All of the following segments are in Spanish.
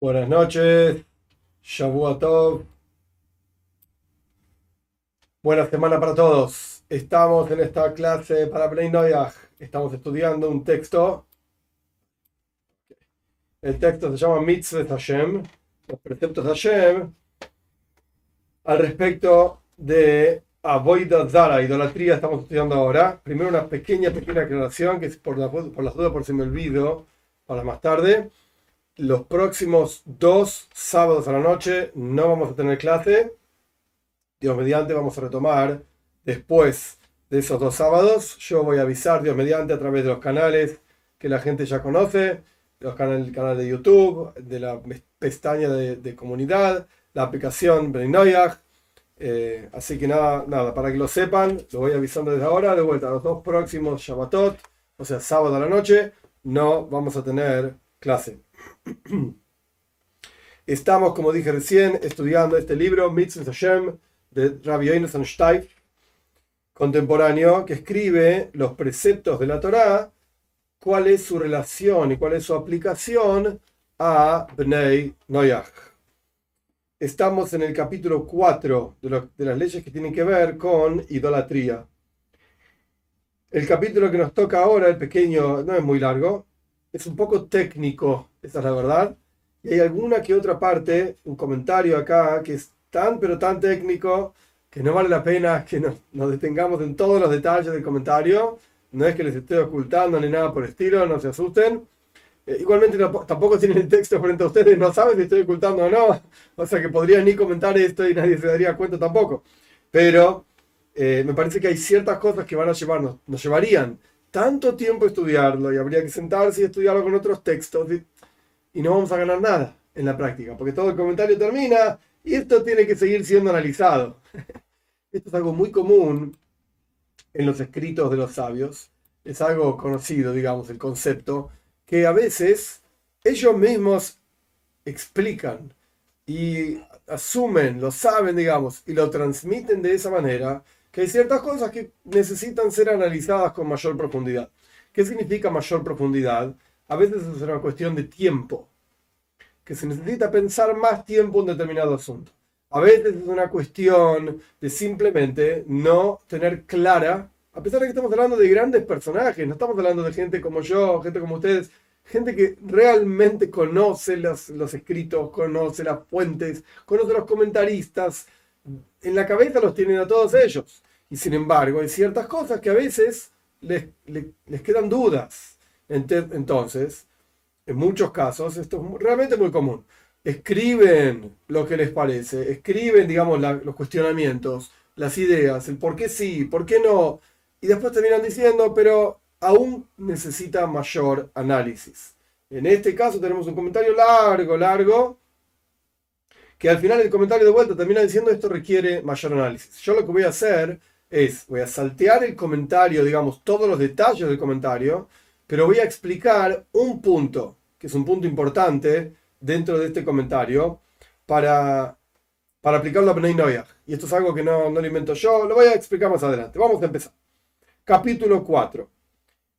Buenas noches, Shavua Tov. Buena semana para todos. Estamos en esta clase para Bnei Noyach. Estamos estudiando un texto. El texto se llama Mitzvah Hashem, los preceptos de Hashem, al respecto de Avoida Zara, idolatría, estamos estudiando ahora. Primero una pequeña, pequeña aclaración, que es por las dudas, por si me olvido, para más tarde los próximos dos sábados a la noche no vamos a tener clase. Dios mediante vamos a retomar después de esos dos sábados. Yo voy a avisar, Dios mediante, a través de los canales que la gente ya conoce, los canales, el canal de YouTube, de la pestaña de, comunidad, la aplicación Brenoyach. Eh, así que nada, nada, para que lo sepan, lo voy avisando desde ahora. De vuelta, los dos próximos Shabbatot, o sea, sábado a la noche, no vamos a tener clase. Estamos, como dije recién, estudiando este libro, Mitzvah Hashem, de Rabbi Yonasan Steif, contemporáneo, que escribe los preceptos de la Torá, cuál es su relación y cuál es su aplicación a Bnei Noyach. Estamos en el capítulo 4 de, de las leyes que tienen que ver con idolatría. El capítulo que nos toca ahora, el pequeño, no es muy largo, es un poco técnico, esa es la verdad. Y hay alguna que otra parte, un comentario acá, que es tan pero tan técnico que no vale la pena que nos, detengamos en todos los detalles del comentario. No es que les esté ocultando ni nada por el estilo, no se asusten. Eh, igualmente tampoco tienen el texto frente a ustedes, no saben si estoy ocultando o no. O sea que podrían ni comentar esto y nadie se daría cuenta tampoco. Pero eh, me parece que hay ciertas cosas que van a llevarnos, nos llevarían tanto tiempo estudiarlo y habría que sentarse y estudiarlo con otros textos y, no vamos a ganar nada en la práctica, porque todo el comentario termina y esto tiene que seguir siendo analizado. Esto es algo muy común en los escritos de los sabios, es algo conocido, digamos, el concepto, que a veces ellos mismos explican y asumen, lo saben, digamos, y lo transmiten de esa manera, que hay ciertas cosas que necesitan ser analizadas con mayor profundidad. ¿Qué significa mayor profundidad? A veces es una cuestión de tiempo, que se necesita pensar más tiempo en determinado asunto. A veces es una cuestión de simplemente no tener clara, a pesar de que estamos hablando de grandes personajes, no estamos hablando de gente como yo, gente como ustedes, gente que realmente conoce los, los escritos, conoce las fuentes, conoce los comentaristas, en la cabeza los tienen a todos ellos. Y sin embargo, hay ciertas cosas que a veces les, les, quedan dudas. Entonces, en muchos casos, esto es realmente muy común. Escriben lo que les parece, escriben, digamos, los cuestionamientos, las ideas, el por qué sí, por qué no, y después terminan diciendo, pero aún necesita mayor análisis. En este caso tenemos un comentario largo, largo, que al final el comentario de vuelta termina diciendo esto requiere mayor análisis. Yo lo que voy a hacer es, voy a saltear el comentario, digamos, todos los detalles del comentario, pero voy a explicar un punto, que es un punto importante dentro de este comentario, para, para aplicarlo a Bnei Y esto es algo que no, no lo invento yo, lo voy a explicar más adelante. Vamos a empezar. Capítulo 4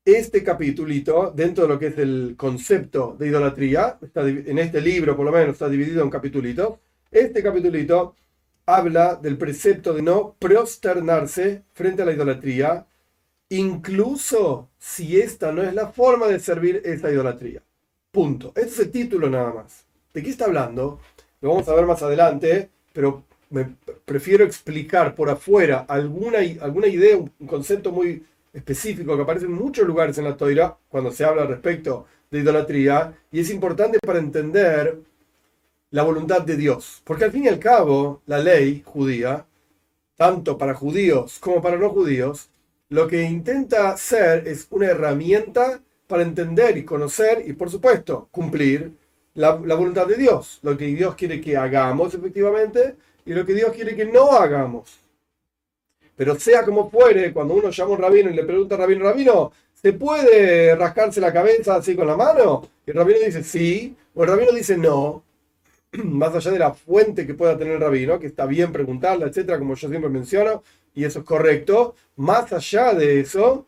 este capítulito, dentro de lo que es el concepto de idolatría, está, en este libro por lo menos está dividido en capítulos, este capitulito habla del precepto de no prosternarse frente a la idolatría, incluso si esta no es la forma de servir esa idolatría. Punto. Este es el título nada más. ¿De qué está hablando? Lo vamos a ver más adelante, pero me prefiero explicar por afuera alguna, alguna idea, un concepto muy específico que aparece en muchos lugares en la Toira cuando se habla respecto de idolatría, y es importante para entender la voluntad de Dios. Porque al fin y al cabo, la ley judía, tanto para judíos como para no judíos, lo que intenta ser es una herramienta para entender y conocer y, por supuesto, cumplir la, voluntad de Dios. Lo que Dios quiere que hagamos efectivamente y lo que Dios quiere que no hagamos. Pero sea como fuere, cuando uno llama a un rabino y le pregunta al rabino, rabino, ¿se puede rascarse la cabeza así con la mano? Y el rabino dice sí, o el rabino dice no. más allá de la fuente que pueda tener el rabino, que está bien preguntarla, etcétera, como yo siempre menciono, y eso es correcto, más allá de eso,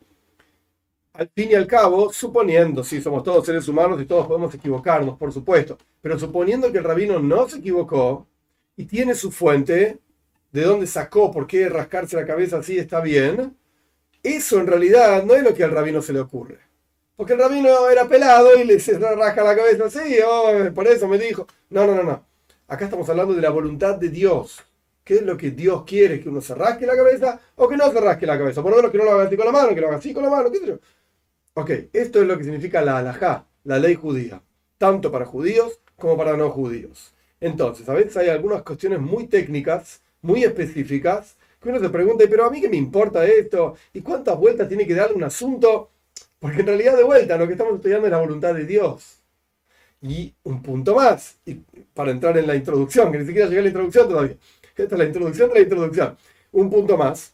al fin y al cabo, suponiendo, si somos todos seres humanos y todos podemos equivocarnos, por supuesto, pero suponiendo que el rabino no se equivocó y tiene su fuente, de dónde sacó, por qué rascarse la cabeza así está bien, eso en realidad no es lo que al rabino se le ocurre. Porque el rabino era pelado y le se rasca la cabeza así, oh, por eso me dijo. No, no, no, no. Acá estamos hablando de la voluntad de Dios. ¿Qué es lo que Dios quiere? ¿Que uno se rasque la cabeza o que no se rasque la cabeza? Por lo menos que no lo haga así con la mano, que lo haga así con la mano, qué. Ok, esto es lo que significa la halajá, la ley judía, tanto para judíos como para no judíos. Entonces, a veces hay algunas cuestiones muy técnicas, muy específicas, que uno se pregunta, pero a mí qué me importa esto, y cuántas vueltas tiene que darle un asunto, porque en realidad de vuelta lo que estamos estudiando es la voluntad de Dios. Y un punto más, y para entrar en la introducción, que ni siquiera llegué a la introducción todavía. Esta es la introducción de la introducción. Un punto más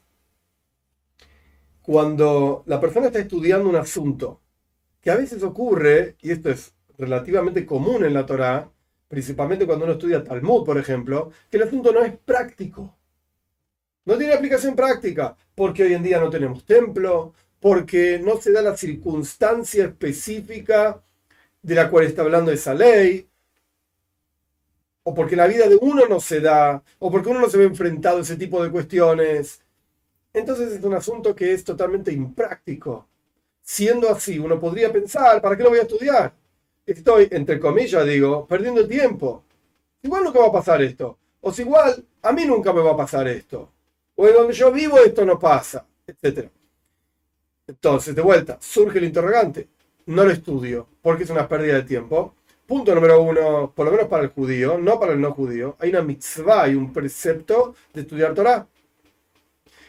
cuando la persona está estudiando un asunto, que a veces ocurre, y esto es relativamente común en la Torá, principalmente cuando uno estudia Talmud, por ejemplo, que el asunto no es práctico. No tiene aplicación práctica, porque hoy en día no tenemos templo, porque no se da la circunstancia específica de la cual está hablando esa ley, o porque la vida de uno no se da, o porque uno no se ve enfrentado a ese tipo de cuestiones. Entonces es un asunto que es totalmente impráctico. Siendo así, uno podría pensar, ¿para qué lo voy a estudiar? Estoy, entre comillas, digo, perdiendo tiempo. Igual nunca va a pasar esto. O si igual, a mí nunca me va a pasar esto. O en donde yo vivo esto no pasa, etc. Entonces, de vuelta, surge el interrogante. No lo estudio, porque es una pérdida de tiempo. Punto número uno, por lo menos para el judío, no para el no judío, hay una mitzvah y un precepto de estudiar Torah.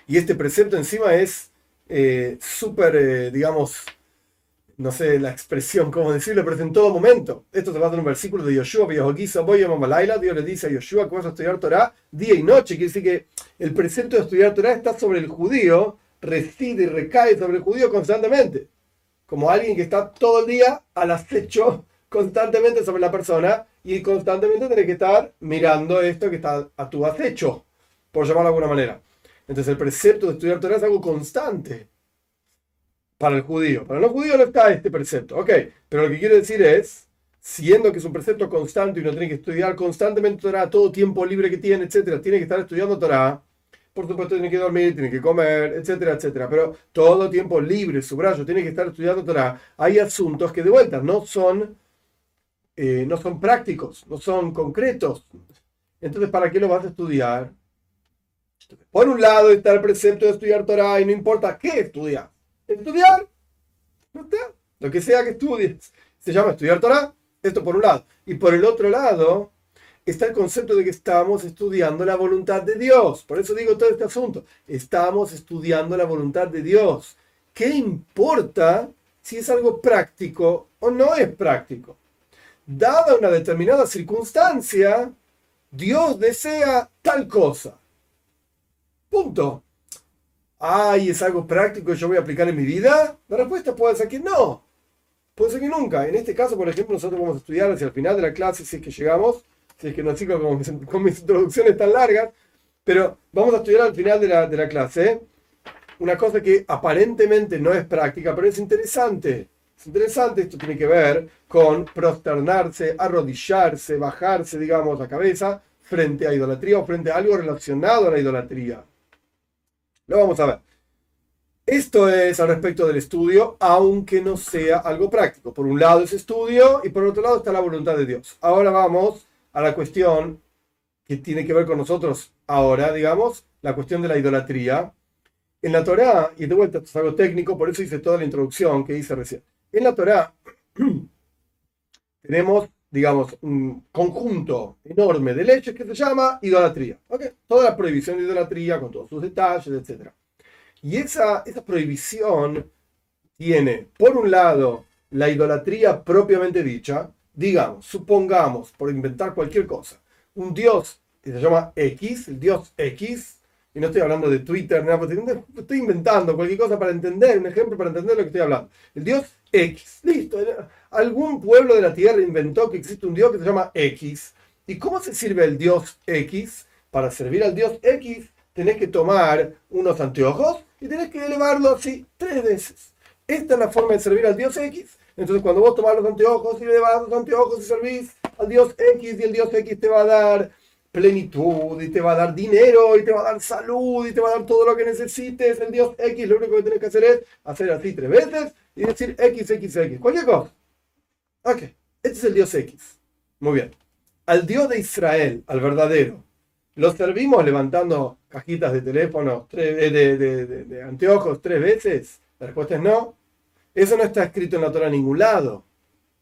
Y este precepto encima es eh, súper, eh, digamos, no sé la expresión, cómo decirlo, pero es en todo momento. Esto se basa en un versículo de Yoshua, Dios le dice a Yoshua que vas a estudiar Torah día y noche. Quiere decir que el precepto de estudiar Torah está sobre el judío, reside y recae sobre el judío constantemente. Como alguien que está todo el día al acecho constantemente sobre la persona y constantemente tiene que estar mirando esto que está a tu acecho, por llamarlo de alguna manera. Entonces el precepto de estudiar Torah es algo constante para el judío. Para el no judío no está este precepto. Ok, pero lo que quiero decir es, siendo que es un precepto constante y uno tiene que estudiar constantemente Torah, todo tiempo libre que tiene, etcétera, tiene que estar estudiando Torah. Por supuesto, tiene que dormir, tiene que comer, etcétera, etcétera. Pero todo tiempo libre, subrayo, tiene que estar estudiando Torah. Hay asuntos que de vuelta no son, eh, no son prácticos, no son concretos. Entonces, ¿para qué lo vas a estudiar? Por un lado está el precepto de estudiar Torah y no importa qué estudiar. Estudiar, lo que sea que estudies, se llama estudiar Torah. Esto por un lado. Y por el otro lado está el concepto de que estamos estudiando la voluntad de Dios. Por eso digo todo este asunto. Estamos estudiando la voluntad de Dios. ¿Qué importa si es algo práctico o no es práctico? Dada una determinada circunstancia, Dios desea tal cosa. Punto. Ay, ¿es algo práctico que yo voy a aplicar en mi vida? La respuesta puede ser que no. Puede ser que nunca. En este caso, por ejemplo, nosotros vamos a estudiar hacia el final de la clase, si es que llegamos, si es que no sigo con mis, introducciones tan largas, pero vamos a estudiar al final de la, de la clase una cosa que aparentemente no es práctica, pero es interesante. Es interesante, esto tiene que ver con prosternarse, arrodillarse, bajarse, digamos, la cabeza frente a idolatría o frente a algo relacionado a la idolatría. Lo vamos a ver. Esto es al respecto del estudio, aunque no sea algo práctico. Por un lado es estudio y por otro lado está la voluntad de Dios. Ahora vamos a la cuestión que tiene que ver con nosotros ahora, digamos, la cuestión de la idolatría. En la Torá, y de vuelta esto es algo técnico, por eso hice toda la introducción que hice recién. En la Torá tenemos, digamos, un conjunto enorme de leyes que se llama idolatría. Toda la prohibición de idolatría con todos sus detalles, etc. Y esa, esa prohibición tiene, por un lado, la idolatría propiamente dicha, digamos, supongamos, por inventar cualquier cosa, un dios que se llama X, el dios X, y no estoy hablando de Twitter, nada, estoy inventando cualquier cosa para entender, un ejemplo para entender lo que estoy hablando. El dios X, listo, algún pueblo de la tierra inventó que existe un dios que se llama X. ¿Y cómo se sirve el dios X? Para servir al dios X tenés que tomar unos anteojos y tenés que elevarlo así tres veces. Esta es la forma de servir al Dios X. Entonces, cuando vos tomás los anteojos y le vas los anteojos y servís al Dios X y el Dios X te va a dar plenitud y te va a dar dinero y te va a dar salud y te va a dar todo lo que necesites. El Dios X, lo único que tienes que hacer es hacer así tres veces y decir X, X, X. Cualquier cosa. Ok, este es el Dios X. Muy bien. Al Dios de Israel, al verdadero, ¿lo servimos levantando cajitas de teléfono, eh, de, de anteojos tres veces? La respuesta es no. Eso no está escrito en la Torah en ningún lado.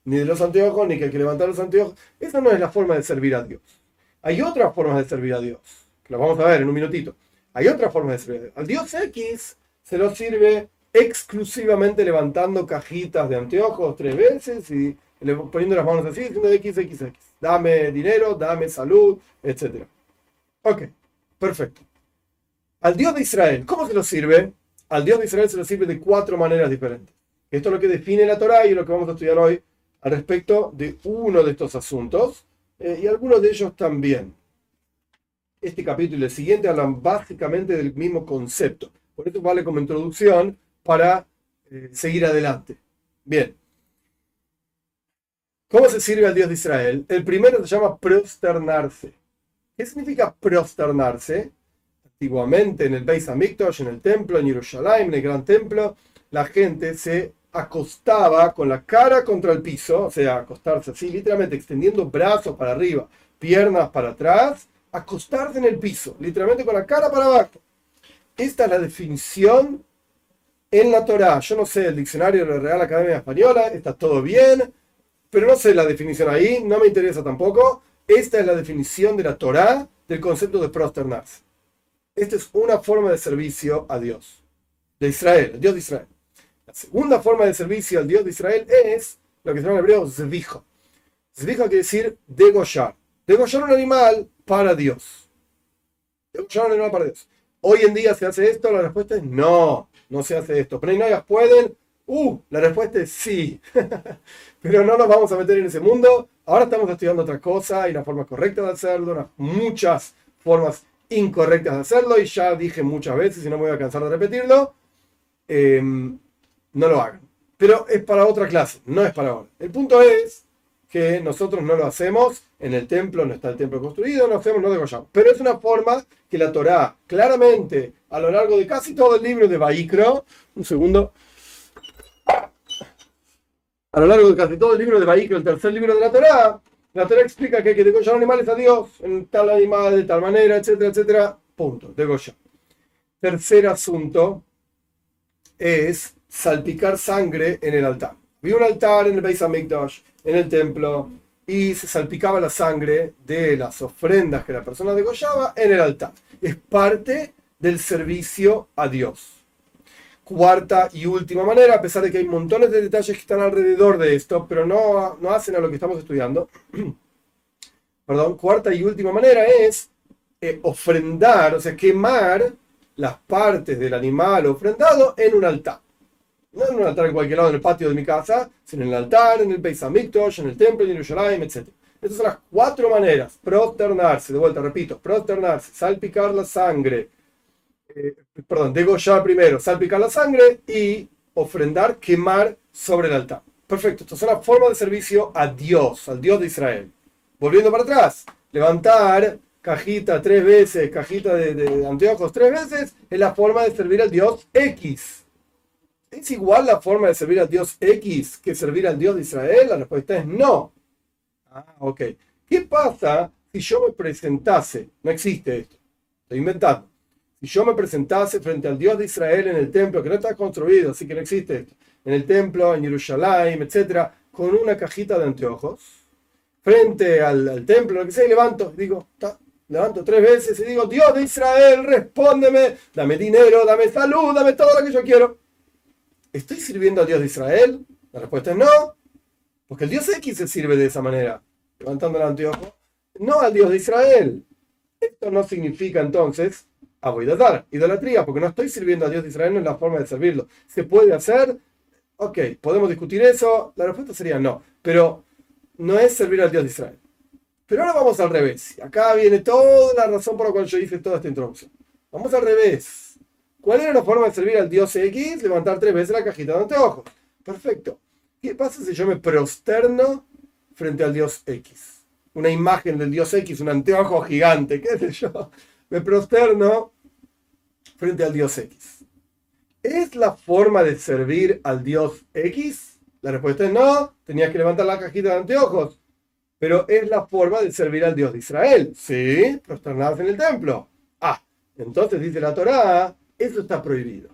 Ni de los anteojos, ni que hay que levantar los anteojos. Esa no es la forma de servir a Dios. Hay otras formas de servir a Dios. Lo vamos a ver en un minutito. Hay otras formas de servir a Dios. Al Dios X se lo sirve exclusivamente levantando cajitas de anteojos tres veces y poniendo las manos así, diciendo X, X, X. Dame dinero, dame salud, etc. Ok, perfecto. Al Dios de Israel, ¿cómo se lo sirve? Al Dios de Israel se lo sirve de cuatro maneras diferentes. Esto es lo que define la Torah y lo que vamos a estudiar hoy al respecto de uno de estos asuntos eh, y algunos de ellos también. Este capítulo y el siguiente hablan básicamente del mismo concepto. Por eso vale como introducción para eh, seguir adelante. Bien. ¿Cómo se sirve al Dios de Israel? El primero se llama prosternarse. ¿Qué significa prosternarse? Antiguamente en el Beis Hamikdash, en el templo, en Jerusalén, en el gran templo, la gente se acostaba con la cara contra el piso, o sea, acostarse así, literalmente extendiendo brazos para arriba, piernas para atrás, acostarse en el piso, literalmente con la cara para abajo. Esta es la definición en la Torah. Yo no sé el diccionario de la Real Academia Española, está todo bien, pero no sé la definición ahí, no me interesa tampoco. Esta es la definición de la Torah del concepto de prosternarse. Esta es una forma de servicio a Dios, de Israel, Dios de Israel. La segunda forma de servicio al Dios de Israel es lo que se llama en hebreo zvijo. Zvijo quiere decir degollar. Degollar un animal para Dios. Degollar un animal para Dios. Hoy en día se hace esto, la respuesta es no, no se hace esto. Pero no pueden, uh, la respuesta es sí. Pero no nos vamos a meter en ese mundo. Ahora estamos estudiando otra cosa, hay una forma correcta de hacerlo, muchas formas incorrectas de hacerlo, y ya dije muchas veces, y no me voy a cansar de repetirlo. Em, no lo hagan. Pero es para otra clase, no es para ahora. El punto es que nosotros no lo hacemos, en el templo no está el templo construido, no hacemos, no degollamos. Pero es una forma que la Torá claramente a lo largo de casi todo el libro de Baikro, un segundo, a lo largo de casi todo el libro de Baikro, el tercer libro de la Torá, la Torá explica que hay que degollar animales a Dios, en tal animal, de tal manera, etcétera, etcétera. Punto, degollar. Tercer asunto es salpicar sangre en el altar. Vi un altar en el Beis Hamikdash, en el templo, y se salpicaba la sangre de las ofrendas que la persona degollaba en el altar. Es parte del servicio a Dios. Cuarta y última manera, a pesar de que hay montones de detalles que están alrededor de esto, pero no, no hacen a lo que estamos estudiando. Perdón, cuarta y última manera es eh, ofrendar, o sea, quemar las partes del animal ofrendado en un altar. No en un altar en cualquier lado en el patio de mi casa, sino en el altar, en el Beis Hamikdash, en el templo, en Jerusalén, etc. Estas son las cuatro maneras. Prosternarse, de vuelta, repito, prosternarse, salpicar la sangre, eh, perdón, degollar primero, salpicar la sangre y ofrendar, quemar sobre el altar. Perfecto, estas son las formas de servicio a Dios, al Dios de Israel. Volviendo para atrás, levantar cajita tres veces, cajita de, de anteojos tres veces, es la forma de servir al Dios X ¿Es igual la forma de servir al Dios X que servir al Dios de Israel? La respuesta es no. Ah, ok. ¿Qué pasa si yo me presentase? No existe esto. Estoy inventando. Si yo me presentase frente al Dios de Israel en el templo, que no está construido, así que no existe esto, en el templo, en Jerusalén, etcétera, con una cajita de anteojos, frente al, templo, lo que sea, y levanto, digo, levanto tres veces y digo, Dios de Israel, respóndeme, dame dinero, dame salud, dame todo lo que yo quiero. ¿Estoy sirviendo al Dios de Israel? La respuesta es no, porque el Dios X se sirve de esa manera, levantando el anteojo, no al Dios de Israel. Esto no significa entonces dar idolatría, porque no estoy sirviendo al Dios de Israel, no es la forma de servirlo. ¿Se puede hacer? Ok, ¿podemos discutir eso? La respuesta sería no, pero no es servir al Dios de Israel. Pero ahora vamos al revés. Acá viene toda la razón por la cual yo hice toda esta introducción. Vamos al revés. ¿Cuál era la forma de servir al dios X? Levantar tres veces la cajita de anteojos. Perfecto. ¿Qué pasa si yo me prosterno frente al dios X? Una imagen del dios X, un anteojo gigante, qué sé yo. Me prosterno frente al dios X. ¿Es la forma de servir al dios X? La respuesta es no, tenías que levantar la cajita de anteojos. Pero es la forma de servir al Dios de Israel. Sí, prosternarse en el templo. Ah, entonces dice la Torá, eso está prohibido.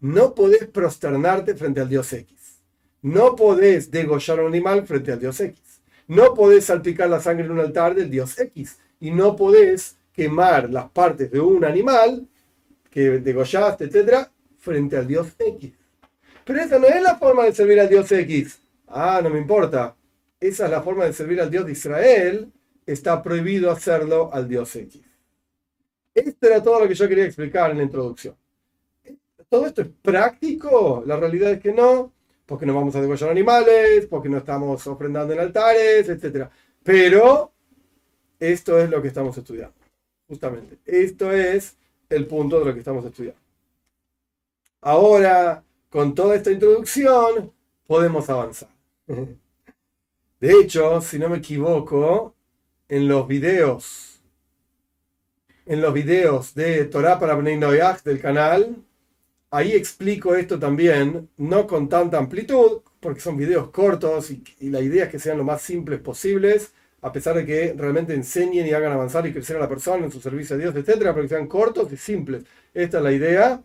No podés prosternarte frente al Dios X. No podés degollar un animal frente al Dios X. No podés salpicar la sangre en un altar del Dios X. Y no podés quemar las partes de un animal que degollaste, etcétera, frente al Dios X. Pero esa no es la forma de servir al Dios X. Ah, no me importa esa es la forma de servir al Dios de Israel, está prohibido hacerlo al Dios X. Esto era todo lo que yo quería explicar en la introducción. ¿Todo esto es práctico? La realidad es que no, porque no vamos a degollar animales, porque no estamos ofrendando en altares, etc. Pero esto es lo que estamos estudiando, justamente. Esto es el punto de lo que estamos estudiando. Ahora, con toda esta introducción, podemos avanzar. De hecho, si no me equivoco, en los videos, en los videos de Torah para Bnei del canal, ahí explico esto también, no con tanta amplitud, porque son videos cortos y, la idea es que sean lo más simples posibles, a pesar de que realmente enseñen y hagan avanzar y crecer a la persona en su servicio a Dios, etcétera, pero sean cortos y simples. Esta es la idea.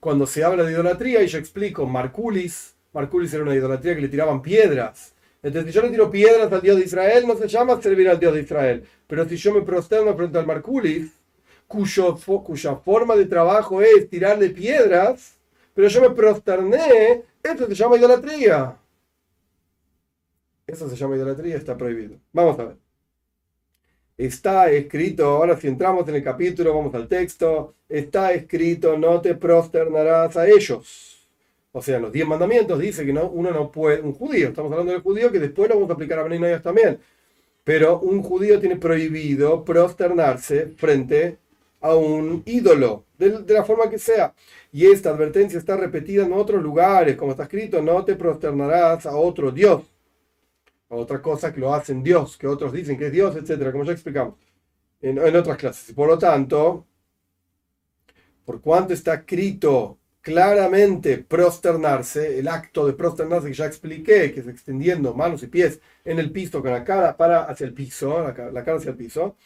Cuando se habla de idolatría, y yo explico Marculis, Marculis era una idolatría que le tiraban piedras entonces, si yo le tiro piedras al Dios de Israel, no se llama servir al Dios de Israel. Pero si yo me prosterno frente al Marculis, cuya forma de trabajo es tirarle piedras, pero yo me prosterné, esto se llama idolatría. Eso se llama idolatría, está prohibido. Vamos a ver. Está escrito, ahora si entramos en el capítulo, vamos al texto, está escrito, no te prosternarás a ellos. O sea, los diez mandamientos dice que no, uno no puede, un judío, estamos hablando del judío que después lo vamos a aplicar a Benay también, pero un judío tiene prohibido prosternarse frente a un ídolo, de, la forma que sea. Y esta advertencia está repetida en otros lugares, como está escrito, no te prosternarás a otro Dios, a otra cosa que lo hacen Dios, que otros dicen que es Dios, etcétera, como ya explicamos en, en otras clases. Por lo tanto, por cuanto está escrito claramente prosternarse, el acto de prosternarse que ya expliqué, que es extendiendo manos y pies en el piso con la cara para hacia el piso, la, cara hacia el piso,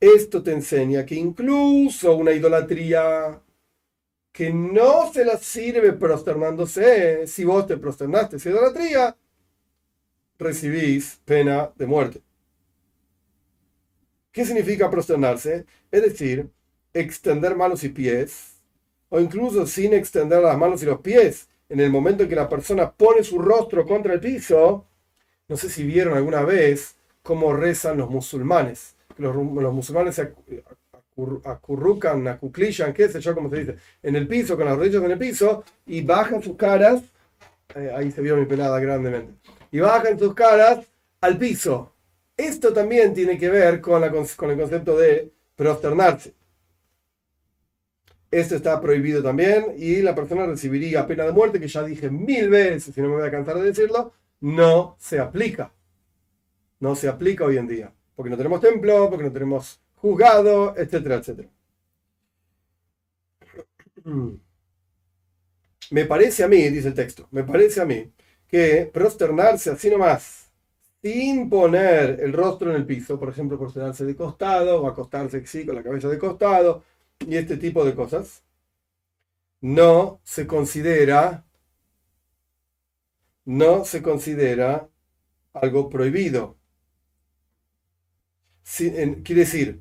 esto te enseña que incluso una idolatría que no se la sirve prosternándose, si vos te prosternaste esa idolatría, recibís pena de muerte. ¿Qué significa prosternarse? Es decir, extender manos y pies o incluso sin extender las manos y los pies, en el momento en que la persona pone su rostro contra el piso, no sé si vieron alguna vez cómo rezan los musulmanes. Los, musulmanes se acurrucan, acuclillan, qué sé yo, cómo se dice, en el piso, con las rodillas en el piso, y bajan sus caras, eh, ahí se vio mi pelada grandemente, y bajan sus caras al piso. Esto también tiene que ver con, con el concepto de prosternarse. Esto está prohibido también y la persona recibiría pena de muerte, que ya dije mil veces, si no me voy a cansar de decirlo, no se aplica. No se aplica hoy en día, porque no tenemos templo, porque no tenemos juzgado, etcétera, etcétera. Me parece a mí, dice el texto, me parece a mí que prosternarse así nomás, sin poner el rostro en el piso, por ejemplo, prosternarse de costado o acostarse así con la cabeza de costado, y este tipo de cosas, no se considera, no se considera algo prohibido. Quiere decir,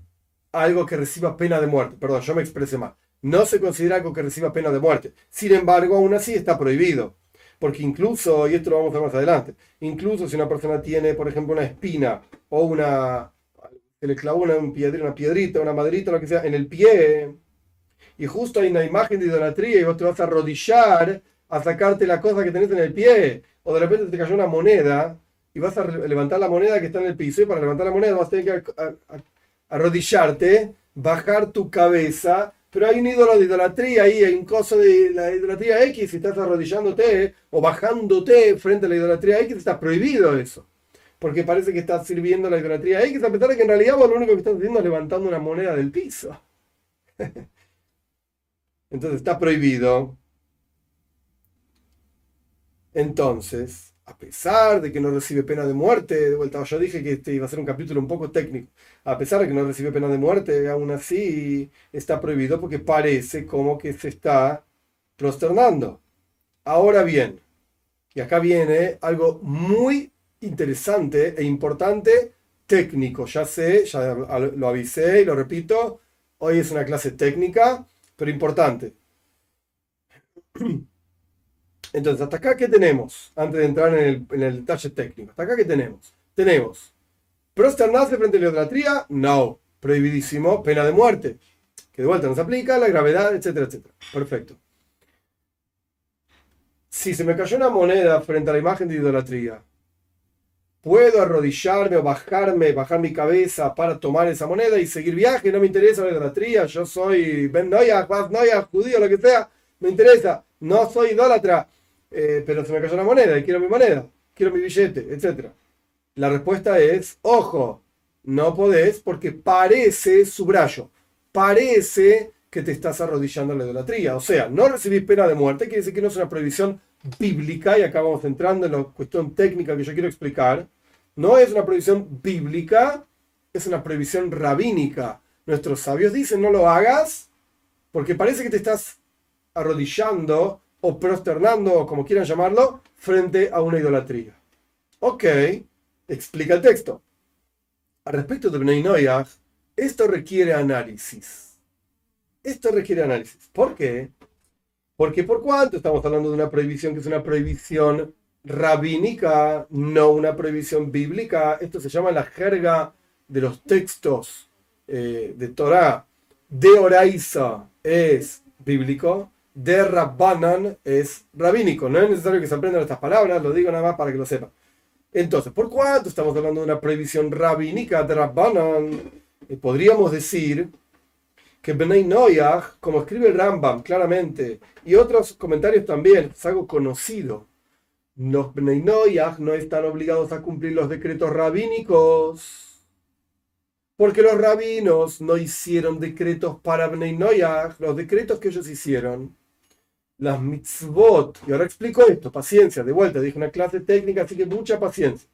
algo que reciba pena de muerte. Perdón, yo me expresé mal. No se considera algo que reciba pena de muerte. Sin embargo, aún así está prohibido. Porque incluso, y esto lo vamos a ver más adelante, incluso si una persona tiene, por ejemplo, una espina o una, le clavó una, una piedrita, una maderita, lo que sea, en el pie, y justo hay una imagen de idolatría y vos te vas a arrodillar a sacarte la cosa que tenés en el pie, o de repente te cayó una moneda y vas a levantar la moneda que está en el piso, y para levantar la moneda vas a tener que arrodillarte, bajar tu cabeza, pero hay un ídolo de idolatría ahí, hay un coso de la idolatría X, y estás arrodillándote o bajándote frente a la idolatría X, está prohibido eso. Porque parece que estás sirviendo la idolatría X, a pesar de que en realidad vos lo único que estás haciendo es levantando una moneda del piso. Entonces está prohibido. Entonces, a pesar de que no recibe pena de muerte, de vuelta, yo dije que este iba a ser un capítulo un poco técnico, a pesar de que no recibe pena de muerte, aún así está prohibido porque parece como que se está prosternando. Ahora bien, y acá viene algo muy interesante e importante técnico, ya sé, ya lo avisé y lo repito, hoy es una clase técnica, pero importante. Entonces, ¿hasta acá qué tenemos? Antes de entrar en el, detalle técnico. ¿Hasta acá qué tenemos? Tenemos prosternarse frente a la idolatría, no, prohibidísimo, pena de muerte, que de vuelta nos aplica, la gravedad, etcétera, etcétera. Perfecto. Si se me cayó una moneda frente a la imagen de idolatría, puedo arrodillarme o bajarme, bajar mi cabeza para tomar esa moneda y seguir viaje, no me interesa la idolatría, yo soy Ben Noya, Noya, judío, lo que sea, me interesa, no soy idólatra. Eh, pero se me cayó la moneda y quiero mi moneda, quiero mi billete, etc. La respuesta es, ojo, no podés porque parece, subrayo, parece que te estás arrodillando a la idolatría. O sea, no recibís pena de muerte, quiere decir que no es una prohibición bíblica, y acá vamos entrando en la cuestión técnica que yo quiero explicar. No es una prohibición bíblica, es una prohibición rabínica. Nuestros sabios dicen, no lo hagas porque parece que te estás arrodillando o prosternando, o como quieran llamarlo, frente a una idolatría. Ok, explica el texto. Al respecto de Bnei Noyach, esto requiere análisis. Esto requiere análisis. ¿Por qué? Porque por cuanto estamos hablando de una prohibición que es una prohibición rabínica, no una prohibición bíblica. Esto se llama la jerga de los textos eh, de Torah. De Oraisa es bíblico, de Rabbanan es rabínico. No es necesario que se aprendan estas palabras, lo digo nada más para que lo sepan. Entonces, ¿por cuánto estamos hablando de una prohibición rabínica de Rabbanan? Eh, podríamos decir que Benay Noyach, como escribe el Rambam claramente, y otros comentarios también, es algo conocido. Los Benay Noyach no están obligados a cumplir los decretos rabínicos, porque los rabinos no hicieron decretos para Benay Noyach, los decretos que ellos hicieron las mitzvot, y ahora explico esto, paciencia, de vuelta, dije una clase técnica, así que mucha paciencia.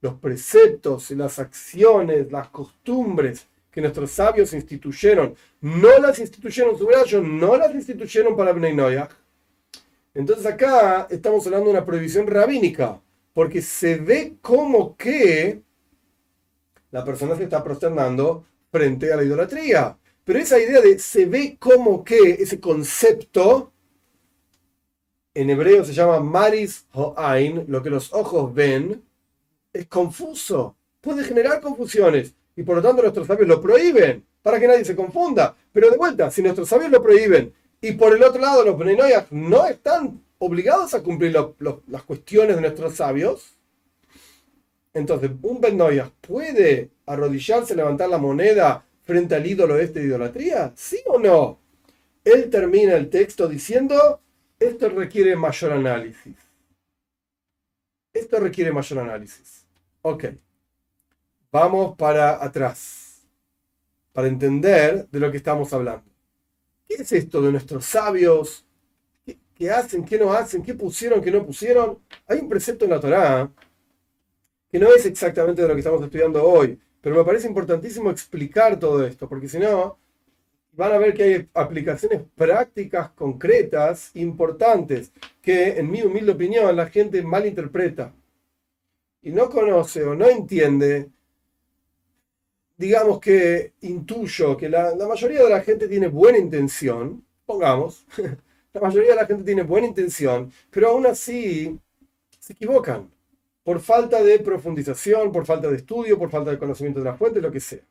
Los preceptos las acciones, las costumbres que nuestros sabios instituyeron, no las instituyeron, subrayo, no las instituyeron para Bnei Noyach. Entonces acá estamos hablando de una prohibición rabínica, porque se ve como que la persona se está prosternando frente a la idolatría. Pero esa idea de se ve como que, ese concepto, en hebreo se llama Maris Ho'ain, lo que los ojos ven, es confuso, puede generar confusiones y por lo tanto nuestros sabios lo prohíben para que nadie se confunda. Pero de vuelta, si nuestros sabios lo prohíben y por el otro lado los Benenoyas no están obligados a cumplir las cuestiones de nuestros sabios, entonces un Benoyah puede arrodillarse, levantar la moneda frente al ídolo este de idolatría, ¿sí o no? Él termina el texto diciendo esto requiere mayor análisis. Esto requiere mayor análisis. Ok. Vamos para atrás. Para entender de lo que estamos hablando. ¿Qué es esto de nuestros sabios? ¿Qué, hacen? ¿Qué no hacen? ¿Qué pusieron? ¿Qué no pusieron? Hay un precepto en la Torá que no es exactamente de lo que estamos estudiando hoy, pero me parece importantísimo explicar todo esto, porque si no, van a ver que hay aplicaciones prácticas concretas importantes que, en mi humilde opinión, la gente malinterpreta y no conoce o no entiende. Digamos que intuyo que la, mayoría de la gente tiene buena intención, pongamos, la mayoría de la gente tiene buena intención, pero aún así se equivocan por falta de profundización, por falta de estudio, por falta de conocimiento de la fuente, lo que sea.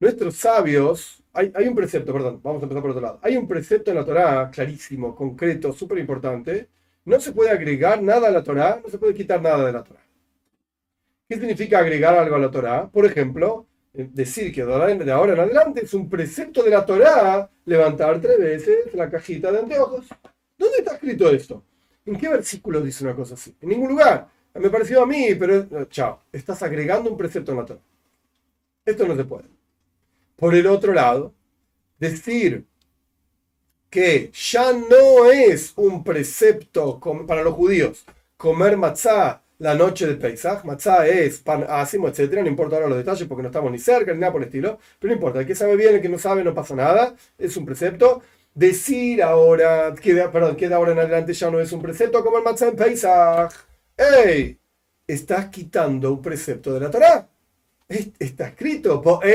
Nuestros sabios, hay, un precepto, perdón, vamos a empezar por otro lado. Hay un precepto en la Torá clarísimo, concreto, súper importante. No se puede agregar nada a la Torá, no se puede quitar nada de la Torá. ¿Qué significa agregar algo a la Torá? Por ejemplo, decir que de ahora en adelante es un precepto de la Torá levantar tres veces la cajita de anteojos. ¿Dónde está escrito esto? ¿En qué versículo dice una cosa así? En ningún lugar. Me pareció a mí, pero chao, estás agregando un precepto en la Torá. Esto no se puede. Por el otro lado, decir que ya no es un precepto para los judíos comer matzá la noche de Pesach. Matzah es pan ácimo, etcétera. No importa ahora los detalles porque no estamos ni cerca ni nada por el estilo. Pero no importa. El que sabe bien, el que no sabe, no pasa nada. Es un precepto. Decir ahora, queda, perdón, queda ahora en adelante ya no es un precepto como el matzah en Pesach. ¡Ey! Estás quitando un precepto de la Torah. Está escrito, Boy,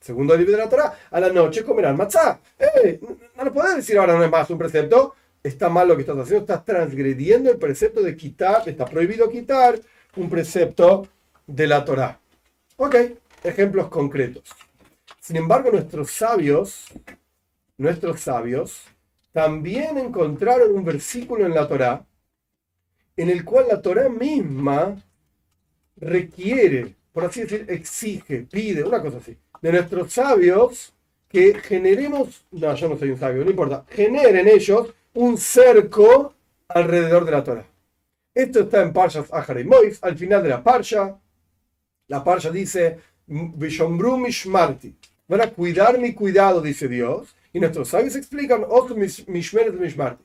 segundo libro de la Torah, a la noche comerán matzah. ¡Ey! No lo puedes decir ahora, no es más un precepto está mal lo que estás haciendo, estás transgrediendo el precepto de quitar, está prohibido quitar un precepto de la Torah. Ok, ejemplos concretos. Sin embargo, nuestros sabios, nuestros sabios, también encontraron un versículo en la Torah en el cual la Torah misma requiere, por así decir, exige, pide, una cosa así, de nuestros sabios que generemos, no, yo no soy un sabio, no importa, generen ellos un cerco alrededor de la Torah. Esto está en Parshas y Mois, al final de la Parsha. La Parsha dice, Mishmarti. Van a cuidar mi cuidado, dice Dios. Y nuestros sabios explican,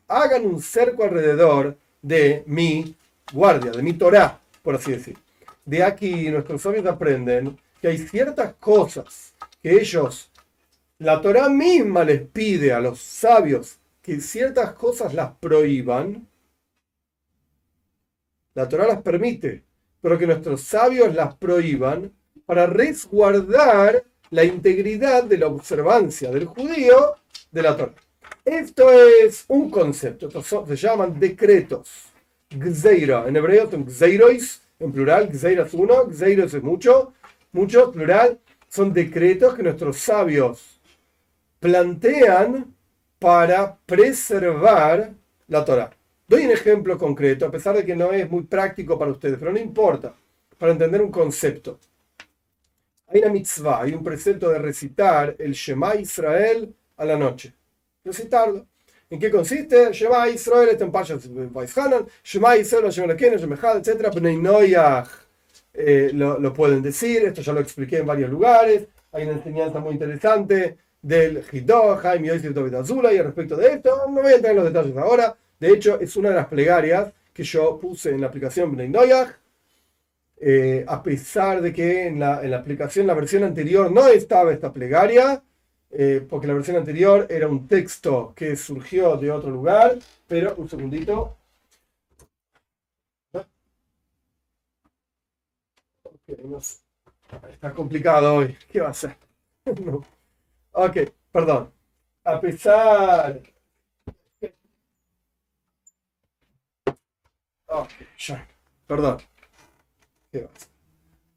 hagan un cerco alrededor de mi guardia, de mi Torah, por así decir. De aquí nuestros sabios aprenden que hay ciertas cosas que ellos, la Torah misma les pide a los sabios que ciertas cosas las prohíban, la Torah las permite, pero que nuestros sabios las prohíban para resguardar la integridad de la observancia del judío de la Torah. Esto es un concepto, se llaman decretos. Gzeira, en hebreo son gzeirois, en plural, gzeiras uno, gzeiros es mucho, mucho, plural, son decretos que nuestros sabios plantean para preservar la Torah. Doy un ejemplo concreto, a pesar de que no es muy práctico para ustedes, pero no importa, para entender un concepto. Hay una mitzvah, hay un precepto de recitar el Shema Israel a la noche. Recitarlo. ¿En qué consiste? Shema Israel, está en Pashas Vaishanan, Shema Israel, Shema Lekene, Shema etc. Eh, lo, pueden decir, esto ya lo expliqué en varios lugares. Hay una enseñanza muy interesante del Hidó, Jaime Yosef David Azula, y respecto de esto, no voy a entrar en los detalles ahora. De hecho, es una de las plegarias que yo puse en la aplicación Bnei eh, a pesar de que en la, en la, aplicación, la versión anterior, no estaba esta plegaria, eh, porque la versión anterior era un texto que surgió de otro lugar, pero un segundito. Está complicado hoy. ¿Qué va a ser? no. Ok, perdón. A pesar. Ok, ya. Perdón.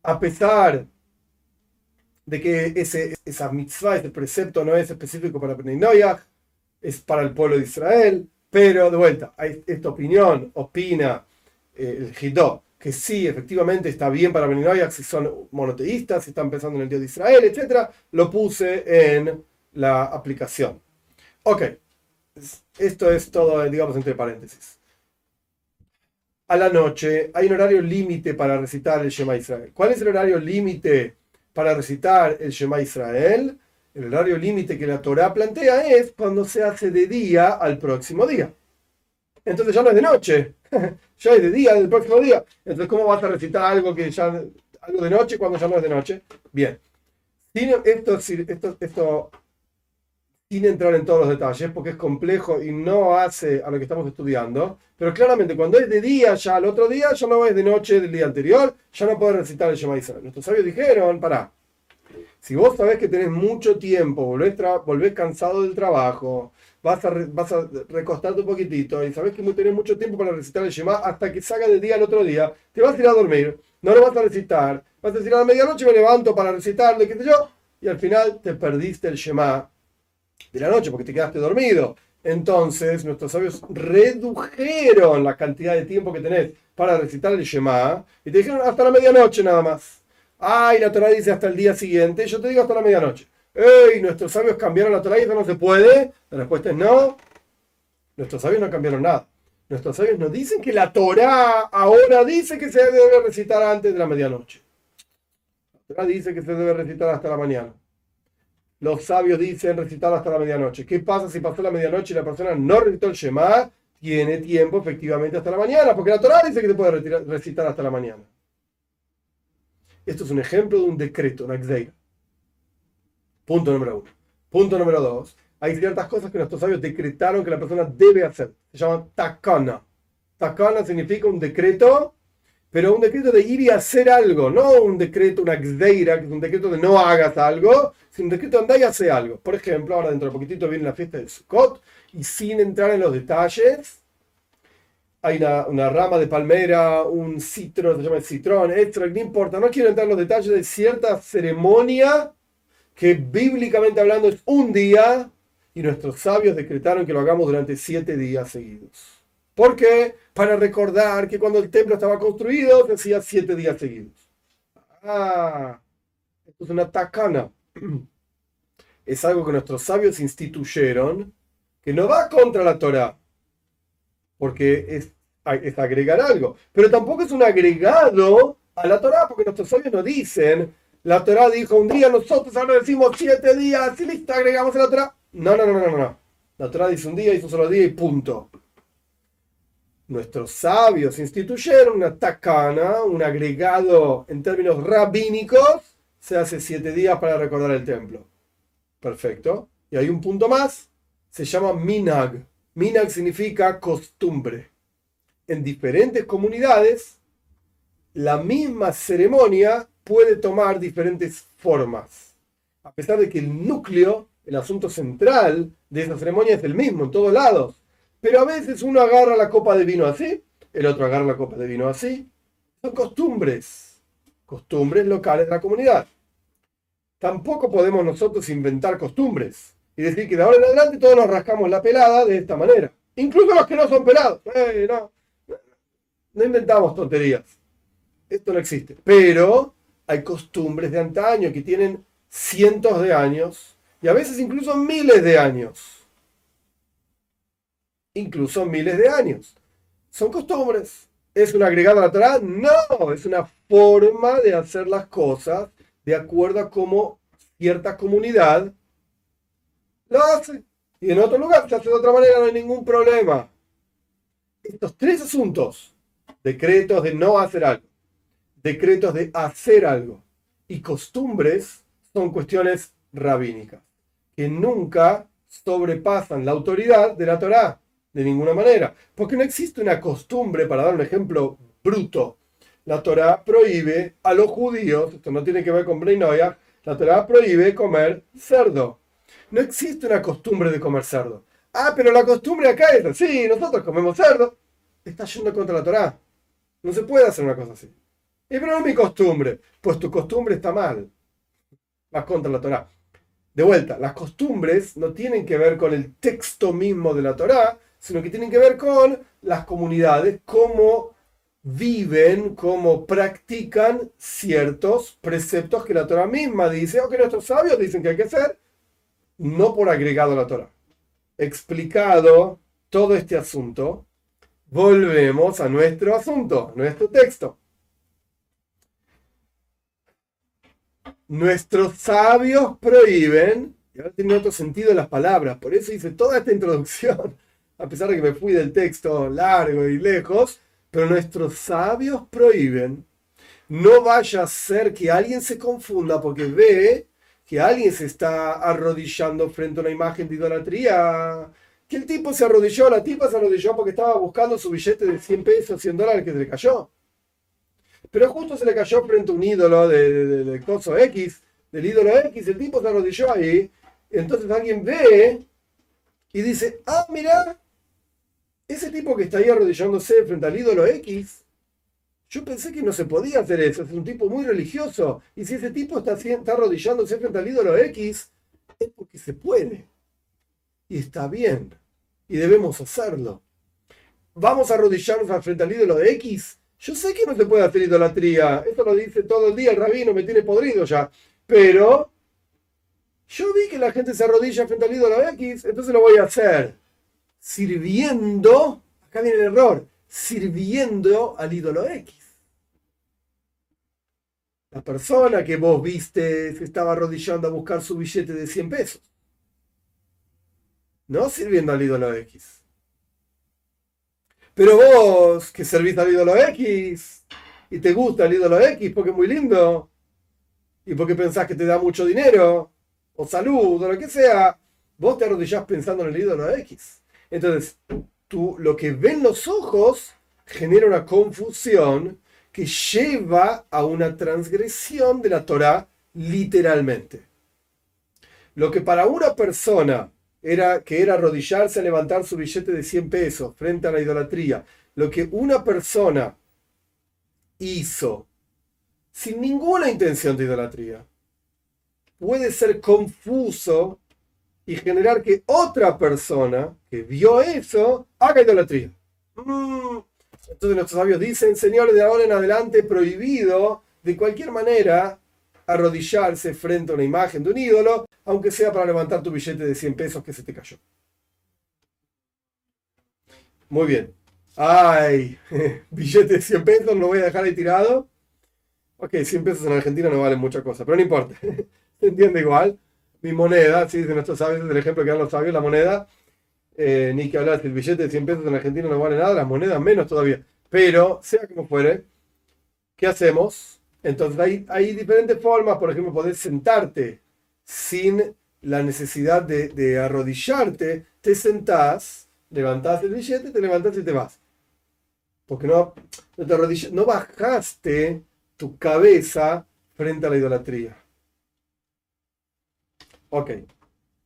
A pesar de que ese, esa mitzvah, ese precepto no es específico para Peninoyah, es para el pueblo de Israel, pero de vuelta, esta opinión opina eh, el Hidó que sí, efectivamente está bien para Beninoyak si son monoteístas, si están pensando en el Dios de Israel, etc., lo puse en la aplicación. Ok, esto es todo, digamos, entre paréntesis. A la noche hay un horario límite para recitar el Shema Israel. ¿Cuál es el horario límite para recitar el Shema Israel? El horario límite que la Torah plantea es cuando se hace de día al próximo día. Entonces ya no es de noche, ya es de día, del próximo día. Entonces, ¿cómo vas a recitar algo que ya algo de noche cuando ya no es de noche? Bien. Esto, esto, esto sin entrar en todos los detalles, porque es complejo y no hace a lo que estamos estudiando, pero claramente cuando es de día, ya al otro día, ya no es de noche del día anterior, ya no puedes recitar el Shema Israel. Nuestros sabios dijeron, pará, si vos sabés que tenés mucho tiempo, volvés, cansado del trabajo, vas a, a recostarte un poquitito y sabes que tenés mucho tiempo para recitar el Shema hasta que salga de día al otro día, te vas a ir a dormir, no lo vas a recitar, vas a decir a la medianoche me levanto para recitarle, qué y al final te perdiste el Shema de la noche porque te quedaste dormido. Entonces, nuestros sabios redujeron la cantidad de tiempo que tenés para recitar el Shema y te dijeron hasta la medianoche nada más. Ay, la Torah dice hasta el día siguiente, yo te digo hasta la medianoche. ¡Ey! Nuestros sabios cambiaron la Torah y eso no se puede. La respuesta es no. Nuestros sabios no cambiaron nada. Nuestros sabios nos dicen que la Torah ahora dice que se debe recitar antes de la medianoche. La Torah dice que se debe recitar hasta la mañana. Los sabios dicen recitar hasta la medianoche. ¿Qué pasa si pasó la medianoche y la persona no recitó el Shema? Tiene tiempo efectivamente hasta la mañana, porque la Torah dice que te puede recitar hasta la mañana. Esto es un ejemplo de un decreto, una xeira. Punto número uno. Punto número dos. Hay ciertas cosas que nuestros sabios decretaron que la persona debe hacer. Se llaman takana. Takana significa un decreto, pero un decreto de ir y hacer algo, no un decreto, una xdeira, un decreto de no hagas algo, sino un decreto de andar y hacer algo. Por ejemplo, ahora dentro de poquitito viene la fiesta de Sukkot, y sin entrar en los detalles, hay una, rama de palmera, un citro, se llama el citrón, extra, no importa, no quiero entrar en los detalles de cierta ceremonia que bíblicamente hablando es un día y nuestros sabios decretaron que lo hagamos durante siete días seguidos. ¿Por qué? Para recordar que cuando el templo estaba construido se hacía siete días seguidos. Ah, esto es una tacana. Es algo que nuestros sabios instituyeron que no va contra la Torah porque es, agregar algo. Pero tampoco es un agregado a la Torah, porque nuestros sabios nos dicen, la Torah dijo un día, nosotros ahora decimos siete días, y listo, agregamos a la Torah. No, no, no, no, no. La Torah dice un día, hizo un solo día y punto. Nuestros sabios instituyeron una takana, un agregado en términos rabínicos, se hace siete días para recordar el templo. Perfecto. Y hay un punto más, se llama minag. Minag significa costumbre. En diferentes comunidades, la misma ceremonia puede tomar diferentes formas. A pesar de que el núcleo, el asunto central de esa ceremonia es el mismo en todos lados. Pero a veces uno agarra la copa de vino así, el otro agarra la copa de vino así. Son costumbres, costumbres locales de la comunidad. Tampoco podemos nosotros inventar costumbres y decir que de ahora en adelante todos nos rascamos la pelada de esta manera. Incluso los que no son pelados. Eh, no, no inventamos tonterías. Esto no existe. Pero hay costumbres de antaño que tienen cientos de años y a veces incluso miles de años. Incluso miles de años. Son costumbres. ¿Es un agregado a la Torah? No, es una forma de hacer las cosas de acuerdo a cómo cierta comunidad lo hace. Y en otro lugar se hace de otra manera, no hay ningún problema. Estos tres asuntos, decretos de no hacer algo, decretos de hacer algo y costumbres, son cuestiones rabínicas, que nunca sobrepasan la autoridad de la Torá, de ninguna manera. Porque no existe una costumbre, para dar un ejemplo bruto, la Torá prohíbe a los judíos, esto no tiene que ver con Breinoya, la Torá prohíbe comer cerdo. No existe una costumbre de comer cerdo. Ah, pero la costumbre acá es, sí, nosotros comemos cerdo. Está yendo contra la Torah. No se puede hacer una cosa así. Y pero no es mi costumbre. Pues tu costumbre está mal. Vas contra la Torah. De vuelta, las costumbres no tienen que ver con el texto mismo de la Torah, sino que tienen que ver con las comunidades, cómo viven, cómo practican ciertos preceptos que la Torah misma dice o que nuestros sabios dicen que hay que hacer no por agregado a la Torah. Explicado todo este asunto, volvemos a nuestro asunto, nuestro texto. Nuestros sabios prohíben, y ahora tiene otro sentido las palabras, por eso hice toda esta introducción, a pesar de que me fui del texto largo y lejos, pero nuestros sabios prohíben, no vaya a ser que alguien se confunda porque ve que alguien se está arrodillando frente a una imagen de idolatría, que el tipo se arrodilló, la tipa se arrodilló porque estaba buscando su billete de 100 pesos, 100 dólares que se le cayó. Pero justo se le cayó frente a un ídolo de, de, coso X, del ídolo X, el tipo se arrodilló ahí, entonces alguien ve y dice, ah, mira, ese tipo que está ahí arrodillándose frente al ídolo X, yo pensé que no se podía hacer eso, es un tipo muy religioso. Y si ese tipo está, arrodillándose frente al ídolo X, es porque se puede. Y está bien. Y debemos hacerlo. Vamos a arrodillarnos frente al ídolo X Yo sé que no se puede hacer idolatría, esto lo dice todo el día el rabino, me tiene podrido ya, pero yo vi que la gente se arrodilla frente al ídolo X, entonces lo voy a hacer. Sirviendo, acá viene el error, sirviendo al ídolo X. La persona que vos viste se estaba arrodillando a buscar su billete de 100 pesos. No sirviendo al ídolo X. Pero vos que servís al ídolo X y te gusta el ídolo X porque es muy lindo y porque pensás que te da mucho dinero o salud o lo que sea, vos te arrodillás pensando en el ídolo X. Entonces, tú, lo que ven los ojos genera una confusión que lleva a una transgresión de la Torah literalmente. Lo que para una persona era que era arrodillarse a levantar su billete de 100 pesos frente a la idolatría, lo que una persona hizo sin ninguna intención de idolatría, puede ser confuso y generar que otra persona que vio eso haga idolatría. Mm. Entonces nuestros sabios dicen, señores, de ahora en adelante prohibido de cualquier manera arrodillarse frente a una imagen de un ídolo, aunque sea para levantar tu billete de 100 pesos que se te cayó. Muy bien. Ay, billete de 100 pesos, lo voy a dejar ahí tirado. Ok, 100 pesos en Argentina no valen mucha cosa, pero no importa. Se entiende igual. Mi moneda, sí, de nuestros sabios, el ejemplo que dan los sabios, la moneda, eh, ni que hablar, el billete de 100 pesos en Argentina no vale nada, las monedas menos todavía. Pero, sea como fuere, ¿qué hacemos? Entonces hay, hay diferentes formas, por ejemplo, poder sentarte sin la necesidad de, arrodillarte, te sentás, levantás el billete, te levantás y te vas. Porque no, no, te no bajaste tu cabeza frente a la idolatría. Ok.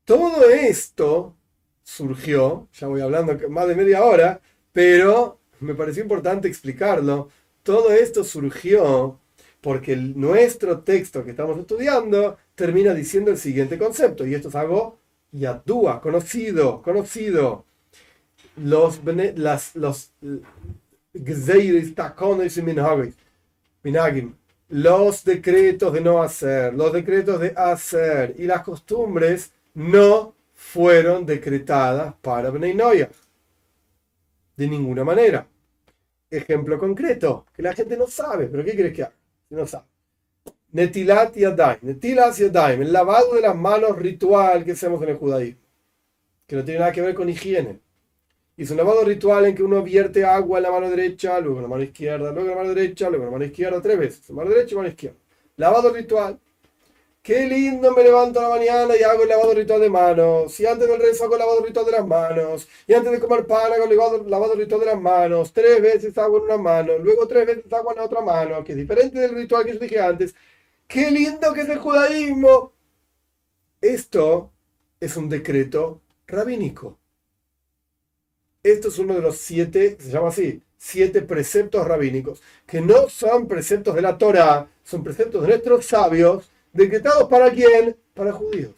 Todo esto surgió, ya voy hablando más de media hora, pero me pareció importante explicarlo. Todo esto surgió porque nuestro texto que estamos estudiando termina diciendo el siguiente concepto, y esto es algo yadúa, conocido, conocido. Los, las, los los decretos de no hacer, los decretos de hacer y las costumbres no fueron decretadas para Bnei De ninguna manera. Ejemplo concreto, que la gente no sabe, pero ¿qué crees que haga? No sabe. Netilat Yadayim. Netilat Yadayim, el lavado de las manos ritual que hacemos en el judaísmo, que no tiene nada que ver con higiene. Y es un lavado ritual en que uno vierte agua en la mano derecha, luego en la mano izquierda, luego en la mano derecha, luego en la mano izquierda, tres veces. Mano derecha y mano izquierda. Lavado ritual. Qué lindo me levanto a la mañana y hago el lavado ritual de manos. Y antes del rezo hago el lavado ritual de las manos. Y antes de comer pan hago el lavado, ritual de las manos. Tres veces hago en una mano. Luego tres veces hago en la otra mano. Que es diferente del ritual que yo dije antes. Qué lindo que es el judaísmo. Esto es un decreto rabínico. Esto es uno de los siete, se llama así, siete preceptos rabínicos, que no son preceptos de la Torah, son preceptos de nuestros sabios decretados para quién? Para judíos.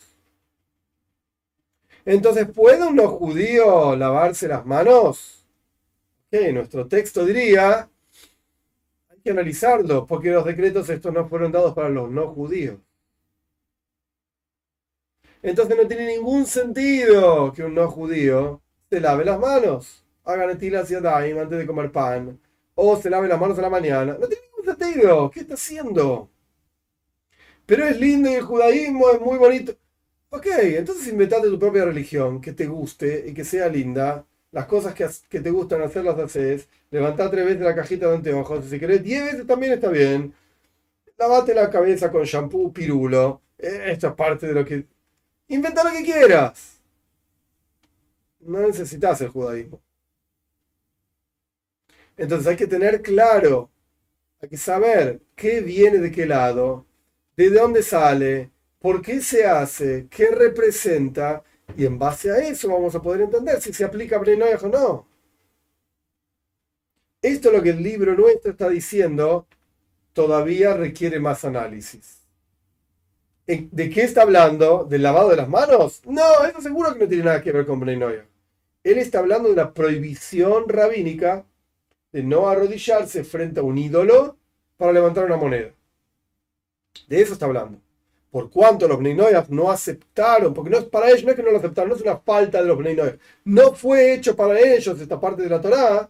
Entonces, ¿puede un no judío lavarse las manos? Nuestro texto diría, hay que analizarlo, porque los decretos estos no fueron dados para los no judíos. Entonces no tiene ningún sentido que un no judío se lave las manos, haga netilas y daim antes de comer pan, o se lave las manos a la mañana. No tiene ningún sentido. ¿Qué está haciendo? pero es lindo y el judaísmo es muy bonito. Ok, entonces inventate tu propia religión que te guste y que sea linda. Las cosas que, que te gustan hacer las haces. Levantá tres veces la cajita de anteojos. Si querés diez veces también está bien. Lavate la cabeza con shampoo pirulo. E, esto es parte de lo que... Inventa lo que quieras. No necesitas el judaísmo. Entonces hay que tener claro, hay que saber qué viene de qué lado de dónde sale, por qué se hace, qué representa, y en base a eso vamos a poder entender si se aplica Brenoyah o no. Esto es lo que el libro nuestro está diciendo, todavía requiere más análisis. ¿De qué está hablando? ¿Del lavado de las manos? No, eso seguro que no tiene nada que ver con Brenoyah. Él está hablando de la prohibición rabínica de no arrodillarse frente a un ídolo para levantar una moneda. De eso está hablando. Por cuanto los Bnei no aceptaron, porque no es para ellos, no es que no lo aceptaron, no es una falta de los Bnei No fue hecho para ellos esta parte de la Torá.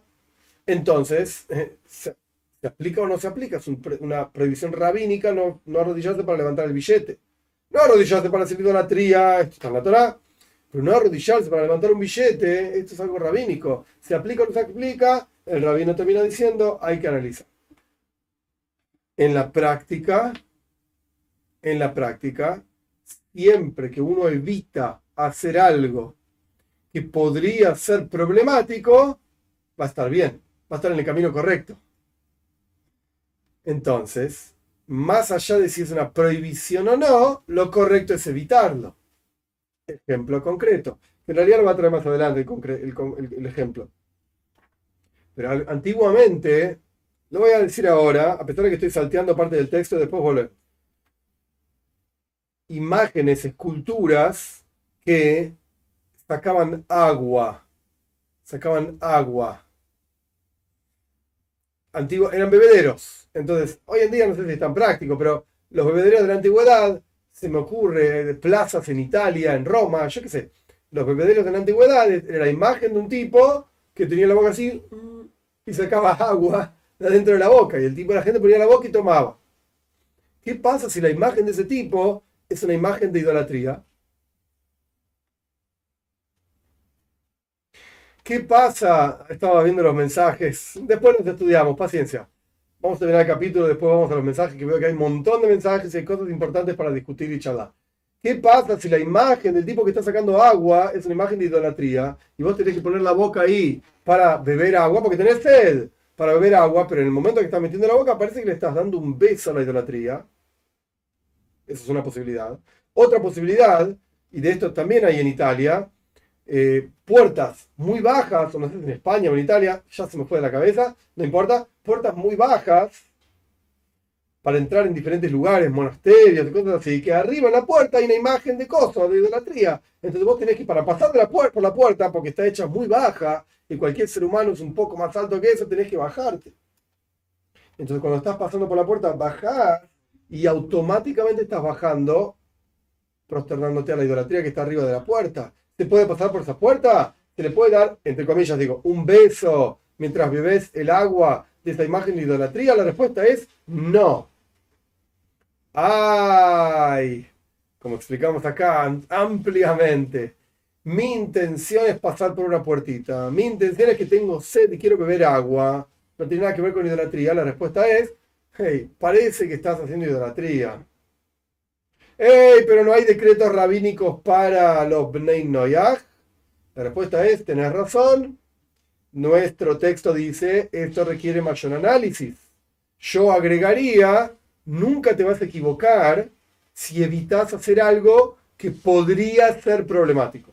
Entonces, eh, ¿se, aplica o no se aplica? Es una prohibición rabínica no, no arrodillarse para levantar el billete. No arrodillarse para hacer idolatría, esto está en la Torá. Pero no arrodillarse para levantar un billete, esto es algo rabínico. ¿Se aplica o no se aplica? El rabino termina diciendo, hay que analizar. En la práctica, en la práctica, siempre que uno evita hacer algo que podría ser problemático, va a estar bien, va a estar en el camino correcto. Entonces, más allá de si es una prohibición o no, lo correcto es evitarlo. Ejemplo concreto. En realidad lo va a traer más adelante el, ejemplo. Pero antiguamente, lo voy a decir ahora, a pesar de que estoy salteando parte del texto, después volver. Imágenes, esculturas que sacaban agua. Sacaban agua. Antiguo, eran bebederos. Entonces, hoy en día no sé si es tan práctico, pero los bebederos de la antigüedad se me ocurre plazas en Italia, en Roma, yo qué sé. Los bebederos de la antigüedad era la imagen de un tipo que tenía la boca así y sacaba agua de dentro de la boca. Y el tipo, la gente ponía la boca y tomaba. ¿Qué pasa si la imagen de ese tipo es una imagen de idolatría? ¿Qué pasa? Estaba viendo los mensajes. Después los estudiamos, paciencia. Vamos a terminar el capítulo, después vamos a los mensajes, que veo que hay un montón de mensajes y hay cosas importantes para discutir y charlar. ¿Qué pasa si la imagen del tipo que está sacando agua es una imagen de idolatría y vos tenés que poner la boca ahí para beber agua, porque tenés sed para beber agua, pero en el momento que estás metiendo la boca parece que le estás dando un beso a la idolatría? Esa es una posibilidad. Otra posibilidad, y de esto también hay en Italia, eh, puertas muy bajas, o no sé si en España o en Italia, ya se me fue de la cabeza, no importa, puertas muy bajas para entrar en diferentes lugares, monasterios cosas así, que arriba en la puerta hay una imagen de cosas, de idolatría. Entonces vos tenés que, para pasar de la puerta, por la puerta, porque está hecha muy baja, y cualquier ser humano es un poco más alto que eso, tenés que bajarte. Entonces cuando estás pasando por la puerta, bajás y automáticamente estás bajando, prosternándote a la idolatría que está arriba de la puerta se puede pasar por esa puerta? ¿Se le puede dar, entre comillas, digo, un beso mientras bebes el agua de esa imagen de idolatría? La respuesta es no. ¡Ay! Como explicamos acá ampliamente. Mi intención es pasar por una puertita. Mi intención es que tengo sed y quiero beber agua. No tiene nada que ver con idolatría. La respuesta es, hey, parece que estás haciendo idolatría. ¡Ey! Pero no hay decretos rabínicos para los Bnei Noyaj. La respuesta es: tenés razón. Nuestro texto dice: esto requiere mayor análisis. Yo agregaría: nunca te vas a equivocar si evitas hacer algo que podría ser problemático.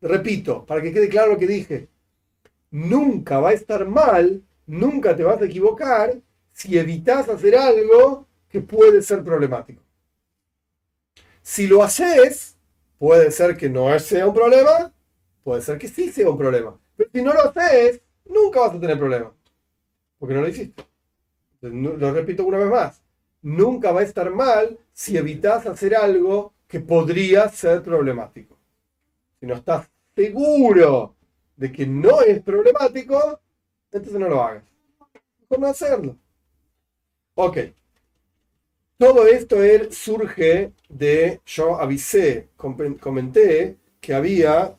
Repito, para que quede claro lo que dije. Nunca va a estar mal, nunca te vas a equivocar si evitas hacer algo que puede ser problemático. Si lo haces, puede ser que no sea un problema, puede ser que sí sea un problema. Pero si no lo haces, nunca vas a tener problema. Porque no lo hiciste. lo repito una vez más. Nunca va a estar mal si evitas hacer algo que podría ser problemático. Si no estás seguro de que no es problemático, entonces no lo hagas. Mejor no hacerlo. Ok. Todo esto surge de, yo avisé, comenté que había,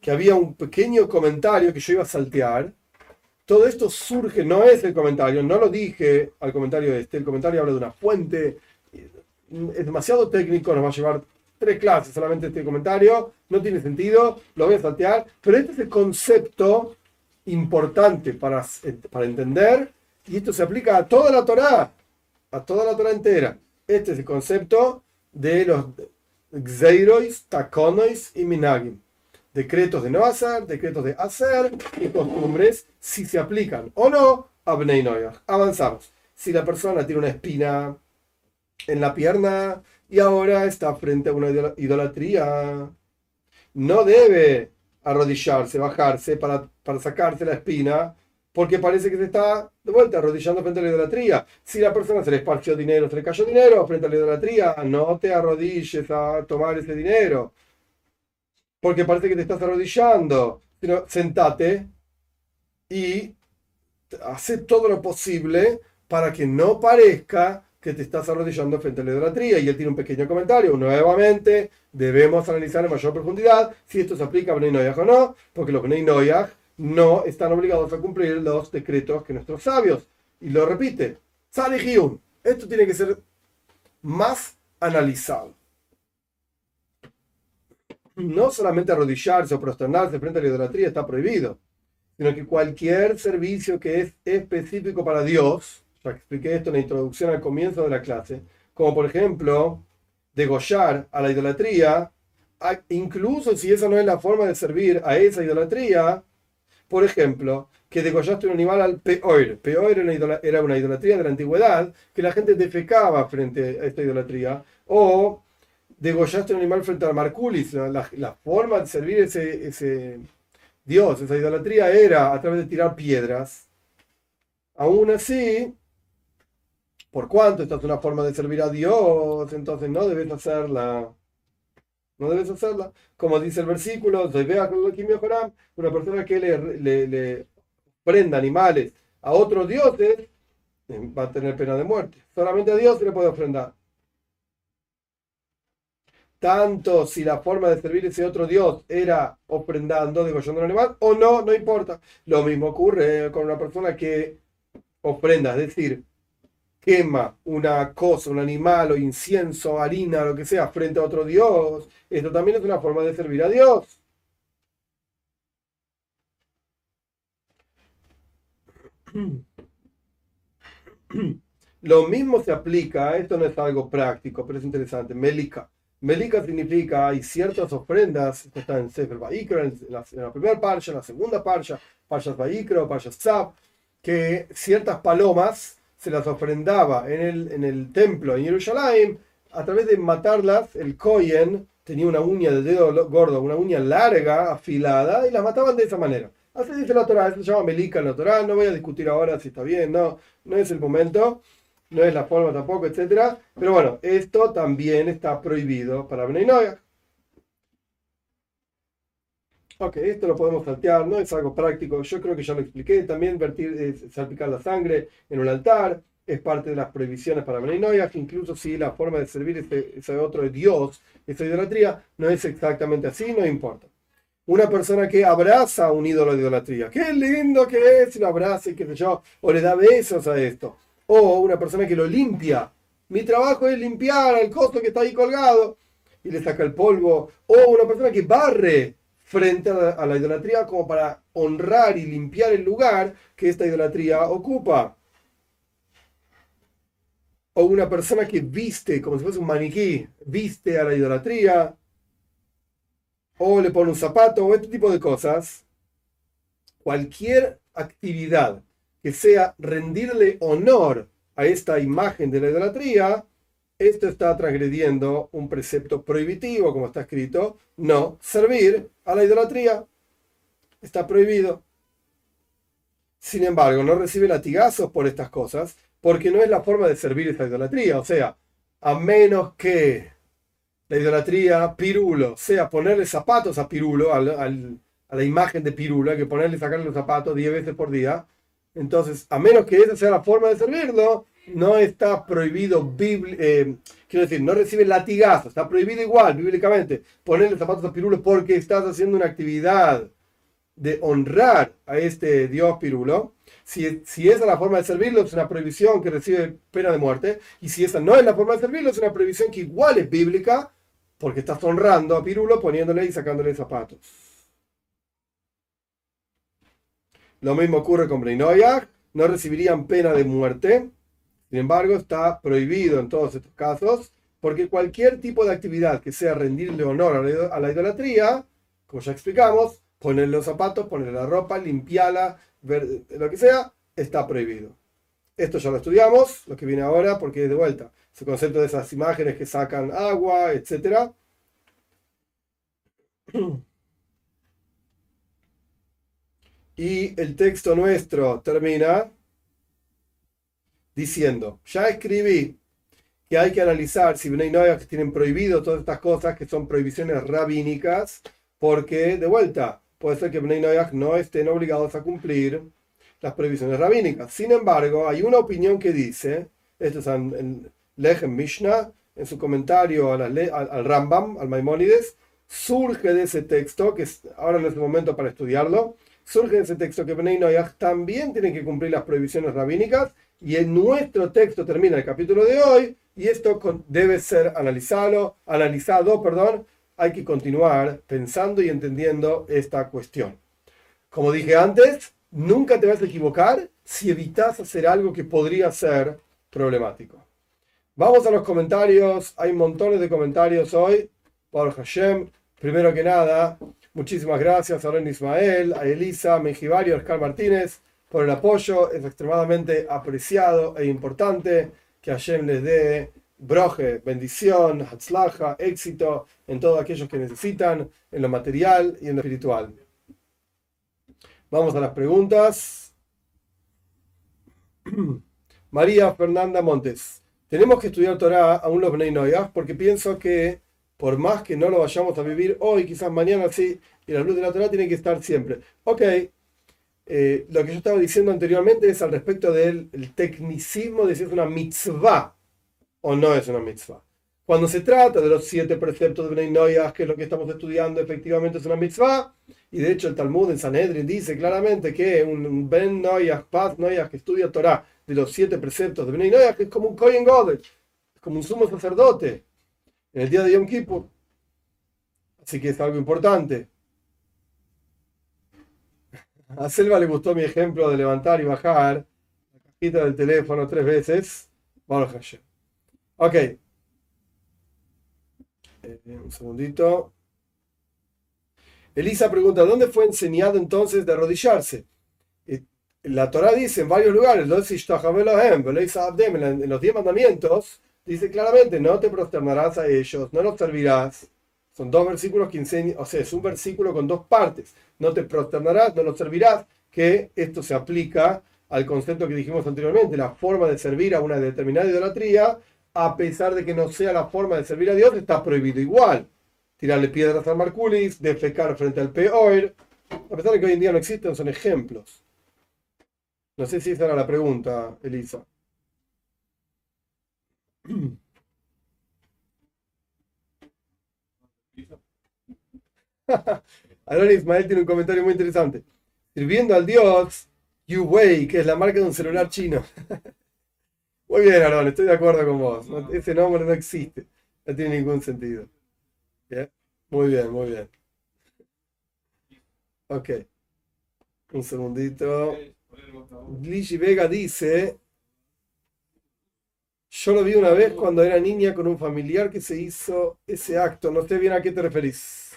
que había un pequeño comentario que yo iba a saltear. Todo esto surge, no es el comentario, no lo dije al comentario este, el comentario habla de una fuente, es demasiado técnico, nos va a llevar tres clases solamente este comentario, no tiene sentido, lo voy a saltear, pero este es el concepto importante para, para entender y esto se aplica a toda la Torah a toda la Torah entera. Este es el concepto de los Xeirois, Takonois y Minagim. Decretos de no hacer, decretos de hacer y costumbres, si se aplican o no a Bnei Avanzamos. Si la persona tiene una espina en la pierna y ahora está frente a una idolatría, no debe arrodillarse, bajarse para, para sacarse la espina porque parece que se está de vuelta arrodillando frente a la idolatría. Si la persona se le esparció dinero, se le cayó dinero frente a la idolatría, no te arrodilles a tomar ese dinero, porque parece que te estás arrodillando. Sentate y hace todo lo posible para que no parezca que te estás arrodillando frente a la idolatría. Y él tiene un pequeño comentario. Nuevamente, debemos analizar en mayor profundidad si esto se aplica a Bnei Noyaj o no, porque los Bnei Noyaj no están obligados a cumplir los decretos que nuestros sabios. Y lo repite, Salihium. Esto tiene que ser más analizado. No solamente arrodillarse o prosternarse frente a la idolatría está prohibido, sino que cualquier servicio que es específico para Dios, ya expliqué esto en la introducción al comienzo de la clase, como por ejemplo degollar a la idolatría, incluso si esa no es la forma de servir a esa idolatría, por ejemplo, que degollaste un animal al peor. Peor era una idolatría de la antigüedad, que la gente defecaba frente a esta idolatría, o degollaste un animal frente al marculis, la, forma de servir ese, ese Dios, esa idolatría era a través de tirar piedras. Aún así, por cuanto esta es una forma de servir a Dios, entonces no debes hacerla. No debes hacerla. Como dice el versículo, una persona que le, le, prenda animales a otros dioses va a tener pena de muerte. Solamente a Dios se le puede ofrendar. Tanto si la forma de servir ese otro Dios era ofrendando, degollando un animal, o no, no importa. Lo mismo ocurre con una persona que ofrenda, es decir, quema una cosa, un animal o incienso, harina, lo que sea, frente a otro Dios, esto también es una forma de servir a Dios. Lo mismo se aplica, esto no es algo práctico, pero es interesante, Melika. Melika significa, hay ciertas ofrendas, esto está en Sefer Baikra, en la, primera parsha, en la segunda parsha, parshas Baikra, parshas Tzab, que ciertas palomas se las ofrendaba en el, en el templo en Jerusalén, a través de matarlas, el Kohen tenía una uña de dedo gordo, una uña larga, afilada, y las mataban de esa manera. Así dice la Torah, se llama Melika en la Torah, no voy a discutir ahora si está bien, no, no es el momento, no es la forma tampoco, etc. Pero bueno, esto también está prohibido para Bnei Ok, esto lo podemos saltear, no es algo práctico, yo creo que ya lo expliqué. También vertir, salpicar la sangre en un altar es parte de las prohibiciones para Bnei incluso si la forma de servir ese, ese otro Dios, esa idolatría, no es exactamente así, no importa. Una persona que abraza un ídolo de idolatría, qué lindo que es, lo abraza y qué sé yo, o le da besos a esto. O una persona que lo limpia. Mi trabajo es limpiar el costo que está ahí colgado y le saca el polvo. O una persona que barre frente a la, idolatría como para honrar y limpiar el lugar que esta idolatría ocupa. O una persona que viste como si fuese un maniquí, viste a la idolatría, o le pone un zapato, o este tipo de cosas. Cualquier actividad que sea rendirle honor a esta imagen de la idolatría, esto está transgrediendo un precepto prohibitivo, como está escrito, no servir a la idolatría. Está prohibido. Sin embargo, no recibe latigazos por estas cosas, porque no es la forma de servir esta idolatría. O sea, a menos que la idolatría pirulo sea ponerle zapatos a pirulo, a la imagen de pirulo, hay que ponerle, sacarle los zapatos 10 veces por día. Entonces, a menos que esa sea la forma de servirlo, no está prohibido, eh, quiero decir, no recibe latigazo, está prohibido igual, bíblicamente, ponerle zapatos a pirulo porque estás haciendo una actividad de honrar a este dios pirulo. Si, si esa es la forma de servirlo, es una prohibición que recibe pena de muerte. Y si esa no es la forma de servirlo, es una prohibición que igual es bíblica, porque estás honrando a pirulo poniéndole y sacándole zapatos. Lo mismo ocurre con Breinoyag, no recibirían pena de muerte sin embargo, está prohibido en todos estos casos, porque cualquier tipo de actividad que sea rendirle honor a la idolatría, como ya explicamos, ponerle los zapatos, ponerle la ropa, limpiarla, lo que sea, está prohibido. Esto ya lo estudiamos, lo que viene ahora, porque de vuelta. Ese concepto de esas imágenes que sacan agua, etc. Y el texto nuestro termina diciendo, ya escribí que hay que analizar si Bnei Noach tienen prohibido todas estas cosas que son prohibiciones rabínicas, porque de vuelta, puede ser que Bnei Noach no estén obligados a cumplir las prohibiciones rabínicas. Sin embargo, hay una opinión que dice, esto es en, Lechem Mishnah, en su comentario al, Rambam, al Maimónides, surge de ese texto, que ahora no es el momento para estudiarlo, surge de ese texto que Bnei Noach también tienen que cumplir las prohibiciones rabínicas, y en nuestro texto termina el capítulo de hoy, y esto debe ser analizado, analizado, perdón, hay que continuar pensando y entendiendo esta cuestión. Como dije antes, nunca te vas a equivocar si evitas hacer algo que podría ser problemático. Vamos a los comentarios, hay montones de comentarios hoy. Por Hashem, primero que nada, muchísimas gracias a Ren Ismael, a Elisa, a Mejivari, a Oscar Martínez por el apoyo, es extremadamente apreciado e importante que Hashem les dé broje, bendición, hatzlaja, éxito en todos aquellos que necesitan, en lo material y en lo espiritual. Vamos a las preguntas. María Fernanda Montes. Tenemos que estudiar Torah aún los Bnei porque pienso que por más que no lo vayamos a vivir hoy, quizás mañana sí, y la luz de la Torah tiene que estar siempre. Ok, eh, lo que yo estaba diciendo anteriormente es al respecto del tecnicismo de si es una mitzvah o no es una mitzvah. Cuando se trata de los siete preceptos de Bnei Noyah, que es lo que estamos estudiando, efectivamente es una mitzvah, y de hecho el Talmud en Sanhedrin dice claramente que un Ben Noyah, Paz Noyah, que estudia Torah de los siete preceptos de Bnei Noyah, que es como un Kohen Godel, es como un sumo sacerdote en el día de Yom Kippur. Así que es algo importante. A Selva le gustó mi ejemplo de levantar y bajar la cajita del teléfono tres veces. Ok. Eh, un segundito. Elisa pregunta, ¿dónde fue enseñado entonces de arrodillarse? La Torah dice en varios lugares, en los diez mandamientos, dice claramente, no te prosternarás a ellos, no los servirás. Son dos versículos que enseñan, o sea, es un versículo con dos partes. No te prosternarás, no los servirás, que esto se aplica al concepto que dijimos anteriormente, la forma de servir a una determinada idolatría a pesar de que no sea la forma de servir a Dios, está prohibido igual. Tirarle piedras al Marculis, defecar frente al peor, a pesar de que hoy en día no existen, son ejemplos. No sé si esa era la pregunta, Elisa. Aaron Ismael tiene un comentario muy interesante. Sirviendo al Dios, Wei, que es la marca de un celular chino. Muy bien, Aaron, estoy de acuerdo con vos. ese nombre no existe. No tiene ningún sentido. Muy bien, muy bien. Ok. Un segundito. Ligi Vega dice, yo lo vi una vez cuando era niña con un familiar que se hizo ese acto. No sé bien a qué te referís.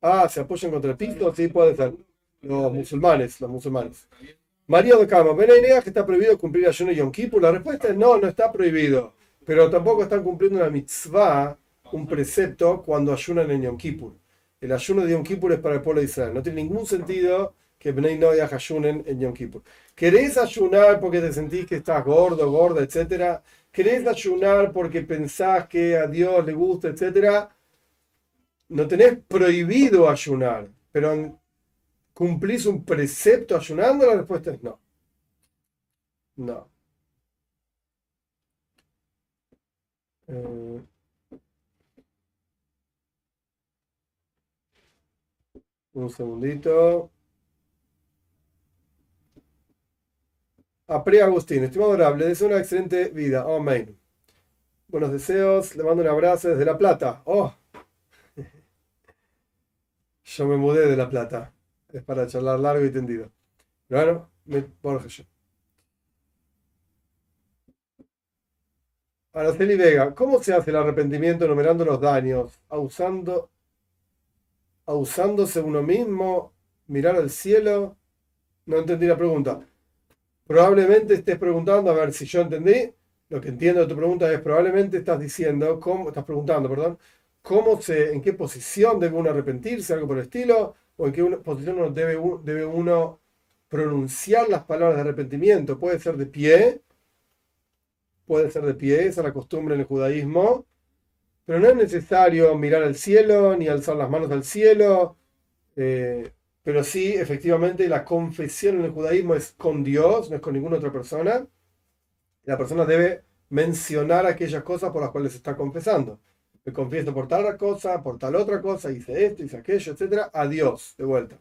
Ah, ¿se apoyan contra el piso? Sí, puede ser. Los musulmanes, los musulmanes. María de Cama, ¿ven idea que está prohibido cumplir ayuno Yom Kippur? La respuesta es no, no está prohibido. Pero tampoco están cumpliendo una mitzvah, un precepto, cuando ayunan en Yom Kippur. El ayuno de Yom Kippur es para el pueblo de Israel. No tiene ningún sentido que Bnei Noyah ayunen en Yom Kippur. ¿Querés ayunar porque te sentís que estás gordo, gorda, etcétera? ¿Querés ayunar porque pensás que a Dios le gusta, etcétera? No tenés prohibido ayunar, pero ¿Cumplís un precepto ayunando? La respuesta es no. No. Eh, un segundito. Apre Agustín, estimado adorable, deseo una excelente vida. Amén. Buenos deseos, le mando un abrazo desde La Plata. Oh, yo me mudé de La Plata es para charlar largo y tendido. Bueno, me borro yo. Araceli Vega, ¿cómo se hace el arrepentimiento enumerando los daños? ¿Usando, ¿Usándose uno mismo? ¿Mirar al cielo? No entendí la pregunta. Probablemente estés preguntando, a ver si yo entendí. Lo que entiendo de tu pregunta es probablemente estás diciendo, ¿cómo, estás preguntando, perdón, cómo se, en qué posición debe uno arrepentirse, algo por el estilo o en qué posición debe, debe uno pronunciar las palabras de arrepentimiento. Puede ser de pie, puede ser de pie, esa es la costumbre en el judaísmo, pero no es necesario mirar al cielo ni alzar las manos al cielo, eh, pero sí, efectivamente, la confesión en el judaísmo es con Dios, no es con ninguna otra persona. La persona debe mencionar aquellas cosas por las cuales está confesando. Me confieso por tal cosa, por tal otra cosa, hice esto, hice aquello, etc. A Dios, de vuelta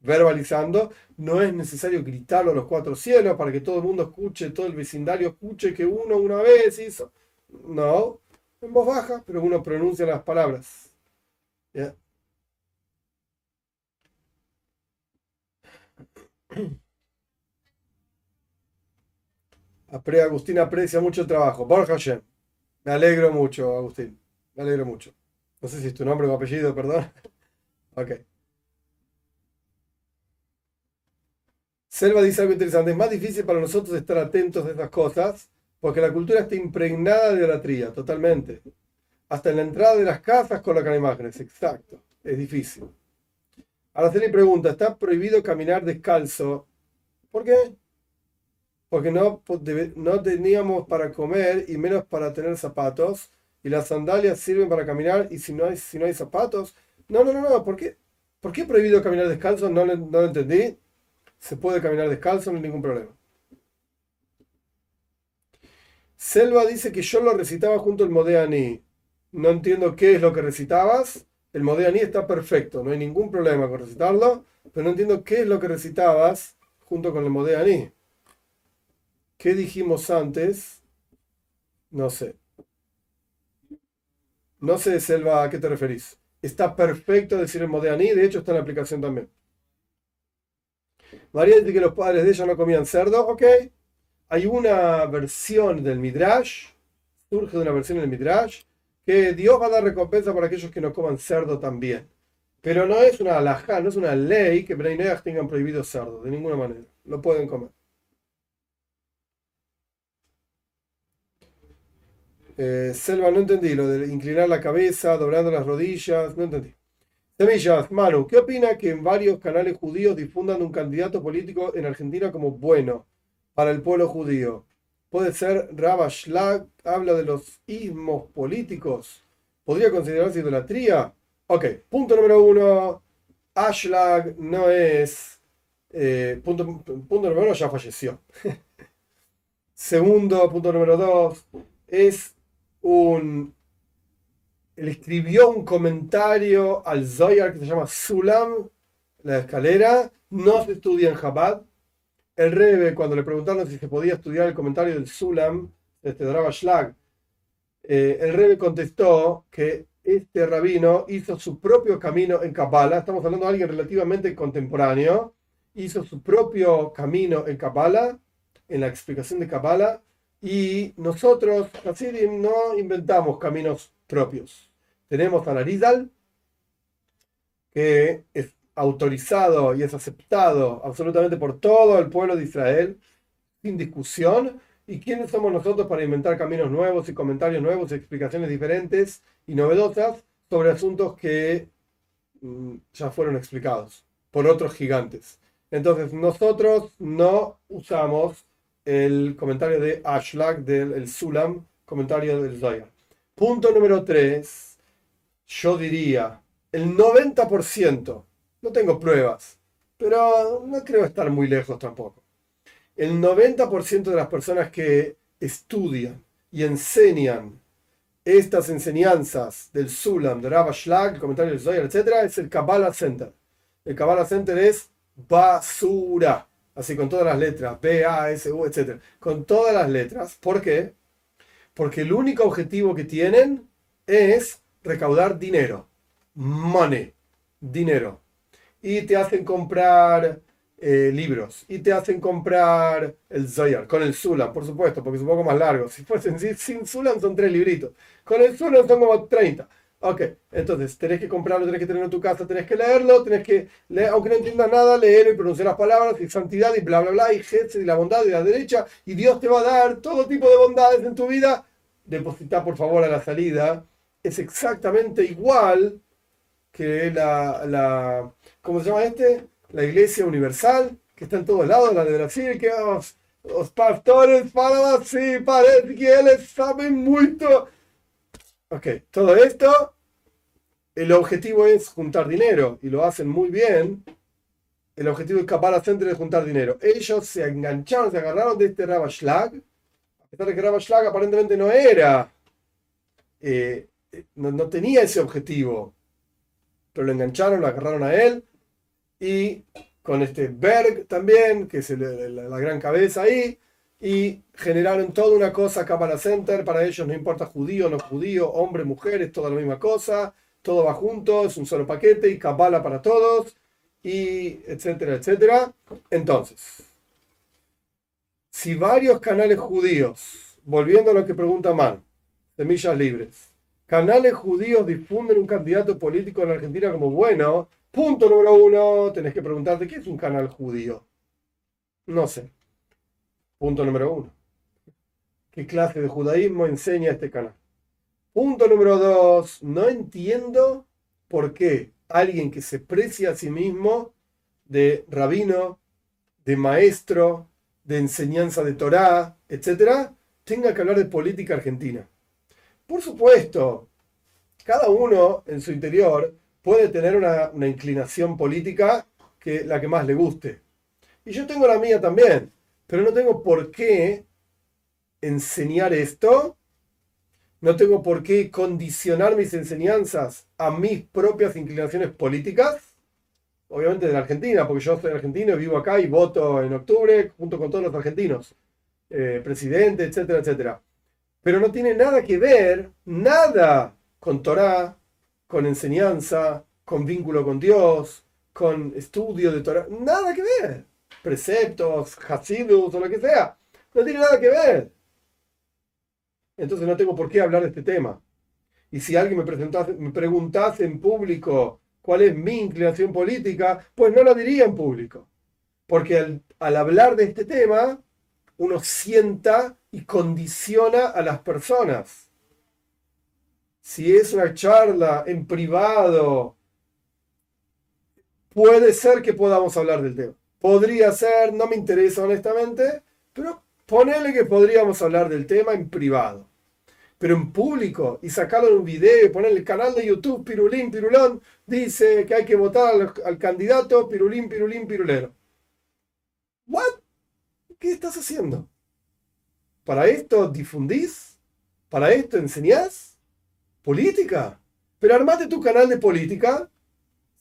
verbalizando, no es necesario gritarlo a los cuatro cielos para que todo el mundo escuche, todo el vecindario escuche que uno una vez hizo. No, en voz baja, pero uno pronuncia las palabras. Agustín aprecia mucho el trabajo. Borja Me alegro mucho, Agustín. Me alegro mucho. No sé si es tu nombre o apellido, perdón. ok. Selva dice algo interesante. Es más difícil para nosotros estar atentos a esas cosas porque la cultura está impregnada de idolatría, totalmente. Hasta en la entrada de las casas colocan imágenes. Exacto. Es difícil. Araceli pregunta, ¿está prohibido caminar descalzo? ¿Por qué? Porque no, no teníamos para comer y menos para tener zapatos. Y las sandalias sirven para caminar y si no hay, si no hay zapatos. No, no, no, no. ¿Por qué, ¿Por prohibido caminar descalzo? No, no lo entendí se puede caminar descalzo, no hay ningún problema. Selva dice que yo lo recitaba junto al Modeani. No entiendo qué es lo que recitabas. El Modeani está perfecto, no hay ningún problema con recitarlo, pero no entiendo qué es lo que recitabas junto con el Modeani. ¿Qué dijimos antes? No sé. No sé, Selva, a qué te referís. Está perfecto decir el Modeani, de hecho está en la aplicación también. María dice que los padres de ella no comían cerdo. Ok. Hay una versión del Midrash, surge de una versión del Midrash, que Dios va a dar recompensa para aquellos que no coman cerdo también. Pero no es una alajá, no es una ley que Breineach tengan prohibido cerdo, de ninguna manera. Lo pueden comer. Eh, Selva, no entendí lo de inclinar la cabeza, doblando las rodillas, no entendí. Semillas, Manu, ¿qué opina que en varios canales judíos difundan un candidato político en Argentina como bueno para el pueblo judío? Puede ser Rabba Schlag, habla de los ismos políticos. ¿Podría considerarse idolatría? Ok, punto número uno. Ashlag no es. Eh, punto, punto número uno ya falleció. Segundo, punto número dos. Es un él escribió un comentario al Zoyar que se llama Sulam, la escalera, no se estudia en Chabad. El Rebe, cuando le preguntaron si se podía estudiar el comentario del Sulam, de este Schlag, eh, el Rebe contestó que este rabino hizo su propio camino en Kabbalah, estamos hablando de alguien relativamente contemporáneo, hizo su propio camino en Kabbalah, en la explicación de Kabbalah, y nosotros, así no inventamos caminos propios. Tenemos a Narizal, que es autorizado y es aceptado absolutamente por todo el pueblo de Israel, sin discusión. ¿Y quiénes somos nosotros para inventar caminos nuevos y comentarios nuevos y explicaciones diferentes y novedosas sobre asuntos que mm, ya fueron explicados por otros gigantes? Entonces, nosotros no usamos el comentario de Ashlag del Sulam, comentario del Zoyar. Punto número 3. Yo diría, el 90%, no tengo pruebas, pero no creo estar muy lejos tampoco. El 90% de las personas que estudian y enseñan estas enseñanzas del Sulam, de Rabba Schlag, el comentario del Zoyar, etc., es el Kabbalah Center. El Kabbalah Center es basura, así con todas las letras, B, A, S, U, etc. Con todas las letras. ¿Por qué? porque el único objetivo que tienen es recaudar dinero, money, dinero. Y te hacen comprar eh, libros, y te hacen comprar el Zoyar, con el Sulam, por supuesto, porque es un poco más largo. Si fuesen sin Sulam son tres libritos, con el Sulam son como 30. Ok, entonces tenés que comprarlo, tenés que tenerlo en tu casa, tenés que leerlo, tenés que, leer, aunque no entiendas nada, leerlo y pronunciar las palabras, y santidad, y bla, bla, bla, y Jesús, y la bondad, y la derecha, y Dios te va a dar todo tipo de bondades en tu vida. Deposita por favor a la salida. Es exactamente igual que la, la ¿cómo se llama este? La Iglesia Universal, que está en todos lados, la de Brasil, que los, los pastores falan así, parece que ellos saben mucho. Ok, todo esto, el objetivo es juntar dinero y lo hacen muy bien. El objetivo de Kabbalah Center es juntar dinero. Ellos se engancharon, se agarraron de este Rabashlag, a pesar de que Rabashlag aparentemente no era, eh, no, tenía ese objetivo, pero lo engancharon, lo agarraron a él. Y con este Berg también, que es la, gran cabeza ahí, y generaron toda una cosa Kabbalah Center, para ellos no importa judío, no judío, hombre, mujer, es toda la misma cosa, todo va junto, es un solo paquete y Kabbalah para todos, y etcétera, etcétera. Entonces, si varios canales judíos, volviendo a lo que pregunta Man, semillas libres, canales judíos difunden un candidato político en Argentina como bueno, Punto número uno, tenés que preguntarte, ¿qué es un canal judío? No sé. Punto número uno. ¿Qué clase de judaísmo enseña este canal? Punto número dos, no entiendo por qué alguien que se precia a sí mismo de rabino, de maestro, de enseñanza de Torá, etc., tenga que hablar de política argentina. Por supuesto, cada uno en su interior puede tener una, inclinación política que la que más le guste. Y yo tengo la mía también, pero no tengo por qué enseñar esto, no tengo por qué condicionar mis enseñanzas a mis propias inclinaciones políticas, obviamente de la Argentina, porque yo soy argentino y vivo acá y voto en octubre junto con todos los argentinos, eh, presidente, etcétera, etcétera. Pero no tiene nada que ver, nada con Torah, con enseñanza, con vínculo con Dios, con estudio de Torah, nada que ver. Preceptos, hasidus o lo que sea, no tiene nada que ver. Entonces no tengo por qué hablar de este tema. Y si alguien me, me preguntase en público cuál es mi inclinación política, pues no lo diría en público. Porque al, al hablar de este tema, uno sienta y condiciona a las personas si es una charla en privado, puede ser que podamos hablar del tema. Podría ser, no me interesa honestamente, pero ponele que podríamos hablar del tema en privado. Pero en público y sacarlo en un video y poner el canal de YouTube Pirulín Pirulón, dice que hay que votar al, al candidato Pirulín Pirulín Pirulero. ¿What? ¿Qué estás haciendo? ¿Para esto difundís? ¿Para esto enseñás? política. Pero armate tu canal de política,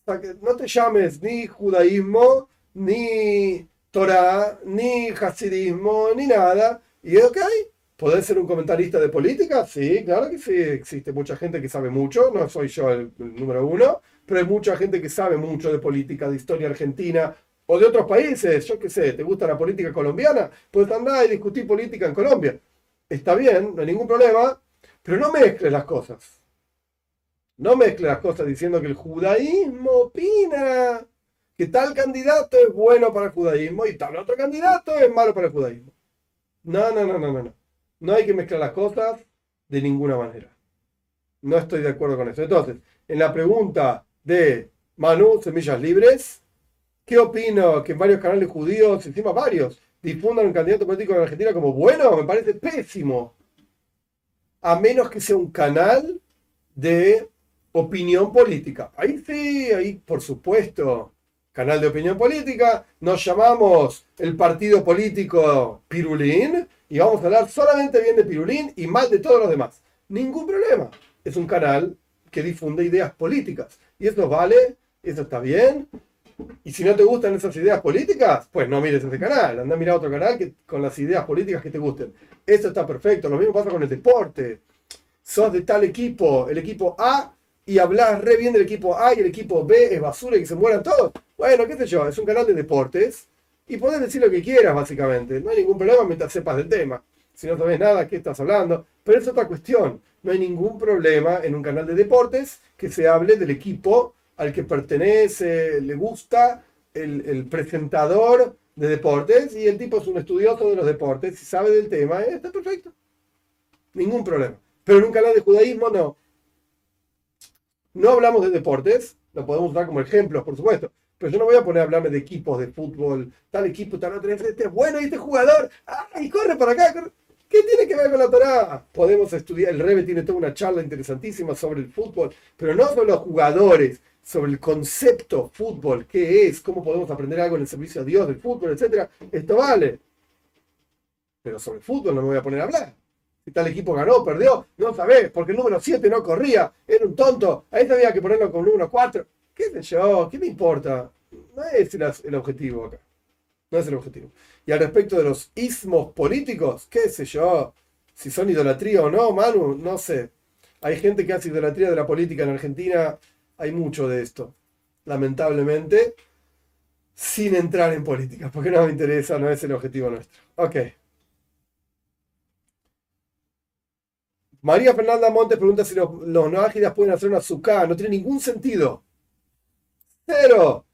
para que no te llames ni judaísmo, ni Torah, ni hasidismo, ni nada. Y ok, ¿podés ser un comentarista de política? Sí, claro que sí. Existe mucha gente que sabe mucho, no soy yo el, número uno, pero hay mucha gente que sabe mucho de política, de historia argentina, o de otros países, yo qué sé, ¿te gusta la política colombiana? Pues andar y discutir política en Colombia. Está bien, no hay ningún problema, pero no mezcles las cosas. No mezcles las cosas diciendo que el judaísmo opina que tal candidato es bueno para el judaísmo y tal otro candidato es malo para el judaísmo. No, no, no, no, no, no. No hay que mezclar las cosas de ninguna manera. No estoy de acuerdo con eso. Entonces, en la pregunta de Manu, Semillas Libres, ¿qué opino que varios canales judíos, encima varios, difundan un candidato político en Argentina como bueno? Me parece pésimo a menos que sea un canal de opinión política. Ahí sí, ahí por supuesto, canal de opinión política, nos llamamos el partido político Pirulín y vamos a hablar solamente bien de Pirulín y mal de todos los demás. Ningún problema. Es un canal que difunde ideas políticas. Y eso vale, eso está bien. Y si no te gustan esas ideas políticas, pues no mires ese canal. Anda a mirar otro canal que, con las ideas políticas que te gusten. Eso está perfecto. Lo mismo pasa con el deporte. Sos de tal equipo, el equipo A, y hablas re bien del equipo A y el equipo B es basura y que se mueran todos. Bueno, qué sé yo, es un canal de deportes y podés decir lo que quieras, básicamente. No hay ningún problema mientras sepas del tema. Si no sabes nada, ¿qué estás hablando? Pero es otra cuestión. No hay ningún problema en un canal de deportes que se hable del equipo al que pertenece, le gusta el, presentador de deportes y el tipo es un estudioso de los deportes y sabe del tema, eh, está perfecto. Ningún problema. Pero en un canal de judaísmo no. No hablamos de deportes, lo podemos usar como ejemplos, por supuesto, Pero yo no voy a poner a hablarme de equipos de fútbol, tal equipo, tal otro, este es bueno y este jugador, ¡ay, corre para acá! ¿Qué tiene que ver con la Torah? Podemos estudiar, el Rebe tiene toda una charla interesantísima sobre el fútbol, pero no sobre los jugadores, sobre el concepto fútbol, qué es, cómo podemos aprender algo en el servicio a Dios del fútbol, etc. Esto vale. Pero sobre el fútbol no me voy a poner a hablar. Si tal equipo ganó, perdió, no sabés, porque el número 7 no corría, era un tonto, ahí había que ponerlo con el número 4. ¿Qué sé yo? ¿Qué me importa? No es el, objetivo acá. No es el objetivo. Y al respecto de los ismos políticos, qué sé yo, si son idolatría o no, Manu, no sé. Hay gente que hace idolatría de la política en Argentina, hay mucho de esto, lamentablemente, sin entrar en política, porque no me interesa, no es el objetivo nuestro. Ok. María Fernanda Montes pregunta si los, los pueden hacer una azúcar. No tiene ningún sentido. Cero.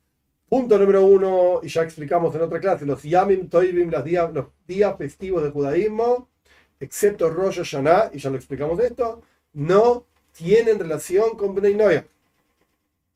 Punto número uno, y ya explicamos en otra clase, los Yamim Toivim, los días, los días festivos del judaísmo, excepto Rosh Hashanah, y ya lo explicamos esto, no tienen relación con Bnei Noia.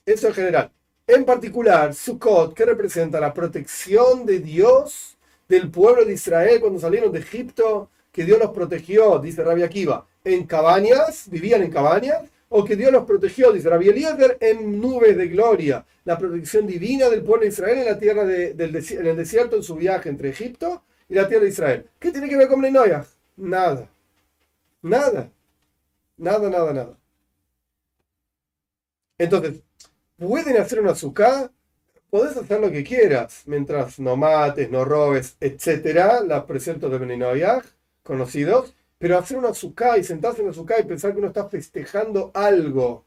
Eso en general. En particular, Sukkot, que representa la protección de Dios del pueblo de Israel cuando salieron de Egipto, que Dios los protegió, dice Rabbi Akiva, en cabañas, vivían en cabañas, o que Dios los protegió, dice Rabbi Eliezer, en nubes de gloria. La protección divina del pueblo de Israel en la tierra del el desierto en su viaje entre Egipto y la tierra de Israel. ¿Qué tiene que ver con Lenoyah? Nada. Nada. Nada, nada, nada. Entonces, pueden hacer una azúcar, podés hacer lo que quieras, mientras no mates, no robes, etcétera, los preceptos de Beninoyah, conocidos, pero hacer una azúcar y sentarse en una azúcar y pensar que uno está festejando algo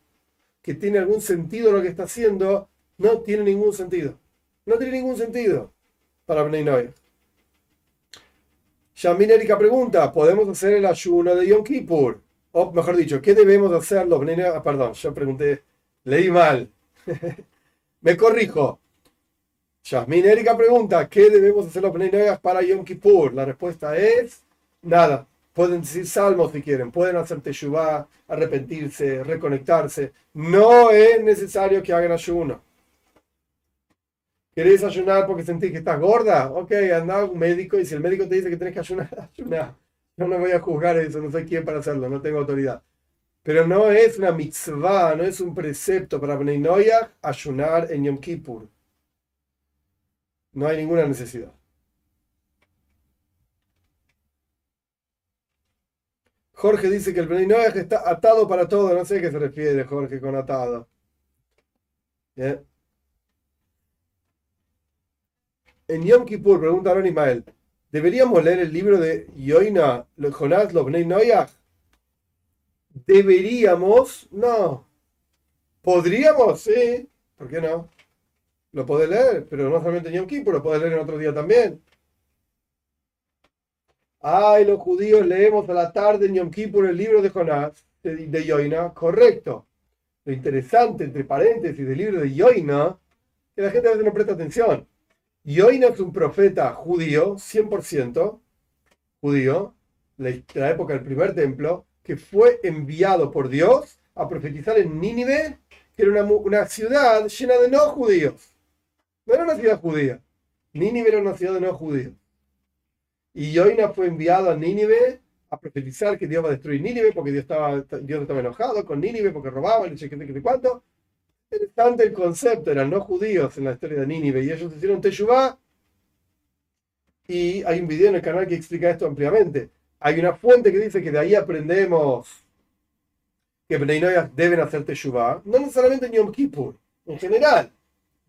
que tiene algún sentido lo que está haciendo, no tiene ningún sentido. No tiene ningún sentido para Beninoyah. Yamin Erika pregunta, ¿podemos hacer el ayuno de Yom Kippur? O mejor dicho, ¿qué debemos hacer los ah, Perdón, yo pregunté, leí mal. Me corrijo. Yasmin Erika pregunta, ¿qué debemos hacer los Bnei para Yom Kippur? La respuesta es nada. Pueden decir salmos si quieren, pueden hacer teshuvah, arrepentirse, reconectarse. No es necesario que hagan ayuno. ¿Querés ayunar porque sentís que estás gorda? Ok, anda un médico y si el médico te dice que tenés que ayunar, ayunar. Yo no voy a juzgar eso, no sé quién para hacerlo, no tengo autoridad. Pero no es una mitzvah, no es un precepto para Bnei ayunar en Yom Kippur. No hay ninguna necesidad. Jorge dice que el Bnei está atado para todo. No sé a qué se refiere Jorge con atado. En Yom Kippur, pregunta Aaron Ismael, ¿deberíamos leer el libro de Yoina, Jonás, los Bnei ¿Deberíamos? No. ¿Podríamos? Sí. ¿Por qué no? Lo podés leer, pero no solamente en Yom Kippur, lo podés leer en otro día también. Ay, los judíos leemos a la tarde en Yom Kippur el libro de Jonás, de, Yoina. Correcto. Lo interesante, entre paréntesis, del libro de Yoina, que la gente a veces no presta atención. Yoina es un profeta judío, 100% judío, de la época del primer templo, que fue enviado por Dios a profetizar en Nínive, que era una, ciudad llena de no judíos. No era una ciudad judía. Nínive era una ciudad de no judíos. Y Yoina fue enviado a Nínive a profetizar que Dios va a destruir Nínive porque Dios estaba, Dios estaba enojado con Nínive porque robaba, y qué sé cuánto. Interesante el concepto, eran no judíos en la historia de Nínive y ellos hicieron Teshuvah. Y hay un video en el canal que explica esto ampliamente. Hay una fuente que dice que de ahí aprendemos que Bnei deben hacer Teshuvah, no necesariamente en Yom en general,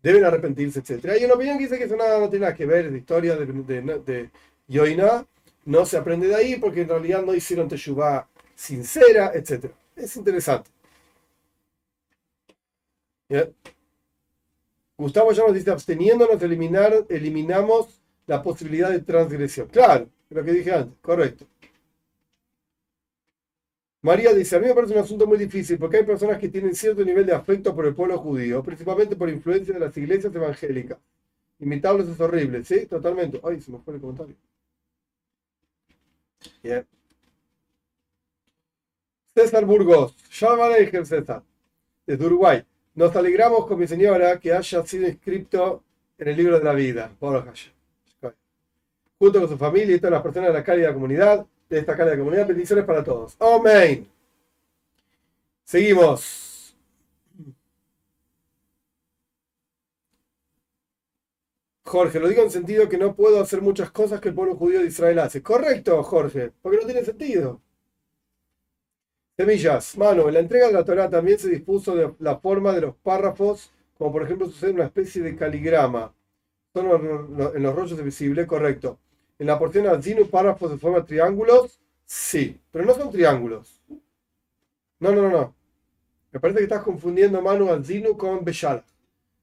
deben arrepentirse, etc. Hay una opinión que dice que eso nada, no tiene nada que ver, la historia de, de, Yoina, no se aprende de ahí porque en realidad no hicieron Teshuvah sincera, etc. Es interesante. Gustavo ya nos dice, absteniéndonos eliminar, eliminamos la posibilidad de transgresión. Claro, lo que dije antes, correcto. María dice, a mí me parece un asunto muy difícil porque hay personas que tienen cierto nivel de afecto por el pueblo judío, principalmente por influencia de las iglesias evangélicas. Imitables es horrible, ¿sí? Totalmente. Ay, se me fue el comentario. Bien. César Burgos, Aleichem César, desde Uruguay. Nos alegramos con mi señora que haya sido inscrito en el libro de la vida. Junto con su familia y todas las personas de la cálida comunidad, de esta cálida comunidad, bendiciones para todos. Amén. Seguimos. Jorge, lo digo en sentido que no puedo hacer muchas cosas que el pueblo judío de Israel hace. Correcto, Jorge, porque no tiene sentido. Semillas. Mano, en la entrega de la Torah también se dispuso de la forma de los párrafos, como por ejemplo sucede una especie de caligrama. Son en los rollos de visible, correcto. En la porción Azinu, párrafos de forma triángulos, sí, pero no son triángulos. No, no, no, no. Me parece que estás confundiendo Manu Azinu con Beshalach.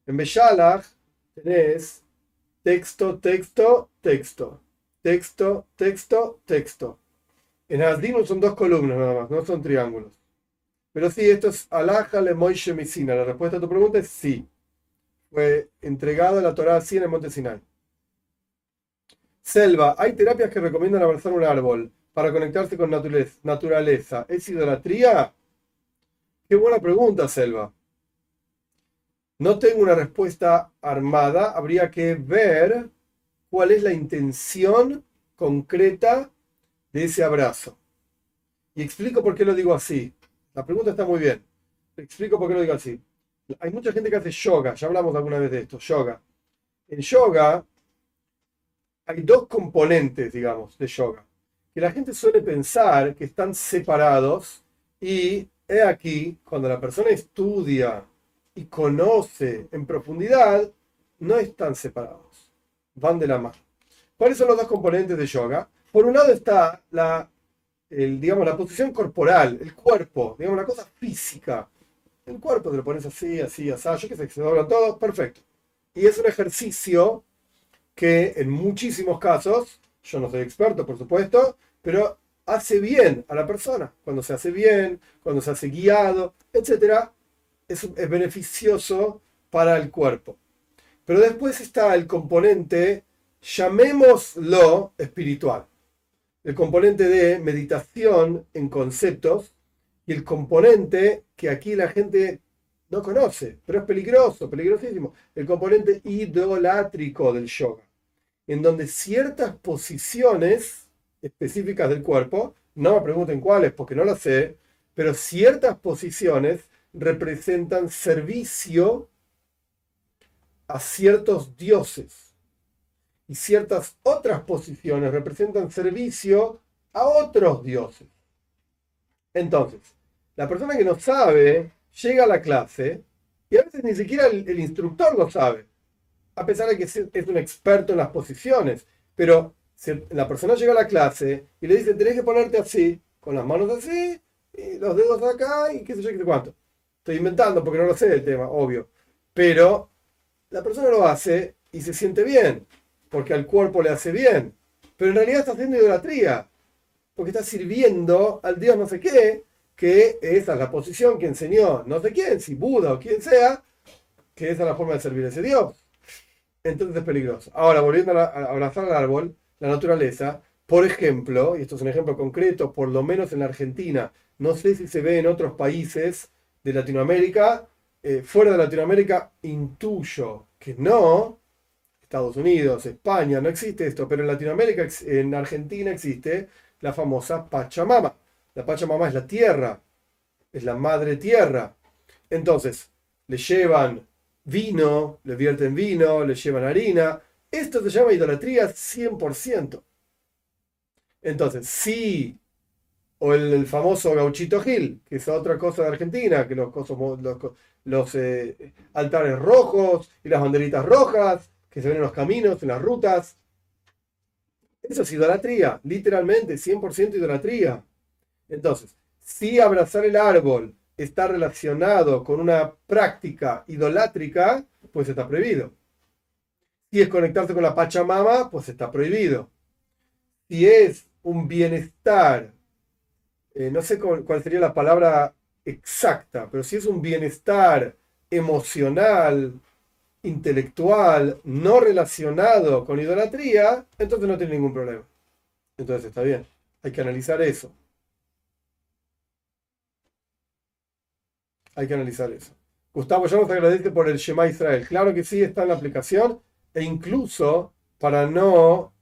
En Beshalach tenés texto, texto, texto. Texto, texto, texto. En Azinu son dos columnas nada más, no son triángulos. Pero sí, esto es Alaja le Moishe. La respuesta a tu pregunta es sí. Fue entregado a la Torah así en el monte Sinai. Selva, hay terapias que recomiendan abrazar un árbol para conectarse con naturaleza. ¿Es idolatría? Qué buena pregunta, Selva. No tengo una respuesta armada. Habría que ver cuál es la intención concreta de ese abrazo. Y explico por qué lo digo así. La pregunta está muy bien. Explico por qué lo digo así. Hay mucha gente que hace yoga. Ya hablamos alguna vez de esto. Yoga. En yoga hay dos componentes, digamos, de yoga. Que la gente suele pensar que están separados y he aquí, cuando la persona estudia y conoce en profundidad, no están separados, van de la mano. ¿Cuáles son los dos componentes de yoga? Por un lado está la, digamos, la posición corporal, el cuerpo, digamos, la cosa física. El cuerpo te lo pones así, así, así, yo que sé, se doblan todos, perfecto. Y es un ejercicio que en muchísimos casos, yo no soy experto por supuesto, pero hace bien a la persona. Cuando se hace bien, cuando se hace guiado, etc., es, es beneficioso para el cuerpo. Pero después está el componente, llamémoslo espiritual, el componente de meditación en conceptos y el componente que aquí la gente no conoce, pero es peligroso, peligrosísimo, el componente idolátrico del yoga en donde ciertas posiciones específicas del cuerpo, no me pregunten cuáles porque no lo sé, pero ciertas posiciones representan servicio a ciertos dioses y ciertas otras posiciones representan servicio a otros dioses. Entonces, la persona que no sabe llega a la clase y a veces ni siquiera el, instructor lo sabe a pesar de que es un experto en las posiciones. Pero la persona llega a la clase y le dice, tenés que ponerte así, con las manos así, y los dedos acá, y qué sé yo, qué sé cuánto. Estoy inventando porque no lo sé el tema, obvio. Pero la persona lo hace y se siente bien, porque al cuerpo le hace bien. Pero en realidad está haciendo idolatría, porque está sirviendo al Dios no sé qué, que esa es la posición que enseñó no sé quién, si Buda o quien sea, que esa es la forma de servir a ese Dios entonces es peligroso. Ahora, volviendo a, abrazar al árbol, la naturaleza, por ejemplo, y esto es un ejemplo concreto, por lo menos en la Argentina, no sé si se ve en otros países de Latinoamérica, eh, fuera de Latinoamérica, intuyo que no, Estados Unidos, España, no existe esto, pero en Latinoamérica, en Argentina existe la famosa Pachamama. La Pachamama es la tierra, es la madre tierra. Entonces, le llevan vino, le vierten vino, le llevan harina. Esto se llama idolatría 100%. Entonces, sí, o el, famoso gauchito Gil, que es otra cosa de Argentina, que los, los, eh, altares rojos y las banderitas rojas que se ven en los caminos, en las rutas. Eso es idolatría, literalmente, 100% idolatría. Entonces, si abrazar el árbol está relacionado con una práctica idolátrica, pues está prohibido. Si es conectarse con la Pachamama, pues está prohibido. Si es un bienestar, eh, no sé cuál sería la palabra exacta, pero si es un bienestar emocional, intelectual, no relacionado con idolatría, entonces no tiene ningún problema. Entonces está bien, hay que analizar eso. Hay que analizar eso. Gustavo ya nos agradece por el Shema Israel. Claro que sí, está en la aplicación e incluso para no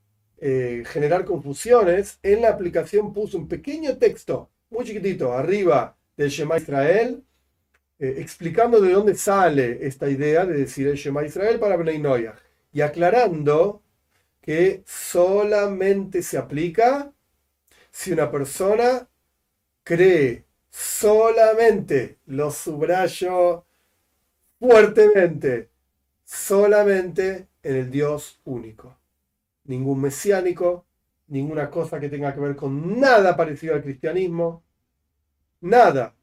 eh, generar confusiones, en la aplicación puso un pequeño texto, muy chiquitito, arriba del Shema Israel, eh, explicando de dónde sale esta idea de decir el Shema Israel para Bnei Noyah y aclarando que solamente se aplica si una persona cree solamente, lo subrayo fuertemente, solamente en el Dios único. Ningún mesiánico, ninguna cosa que tenga que ver con nada parecido al cristianismo, nada.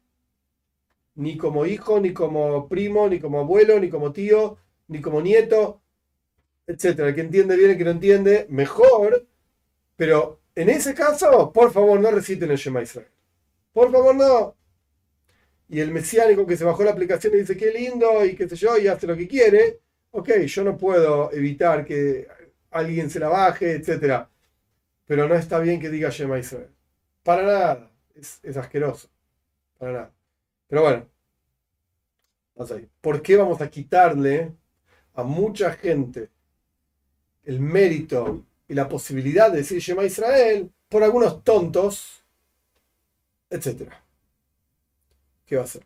Ni como hijo, ni como primo, ni como abuelo, ni como tío, ni como nieto, etc. El que entiende bien, el que no entiende, mejor. Pero en ese caso, por favor, no reciten el Shema Israel. Por favor, no. Y el mesiánico que se bajó la aplicación y dice, qué lindo, y qué sé yo, y hace lo que quiere. Ok, yo no puedo evitar que alguien se la baje, etc. Pero no está bien que diga Shema Israel. Para nada. Es, es asqueroso. Para nada. Pero bueno. ¿Por qué vamos a quitarle a mucha gente el mérito y la posibilidad de decir Shema Israel por algunos tontos etcétera. ¿Qué va a hacer?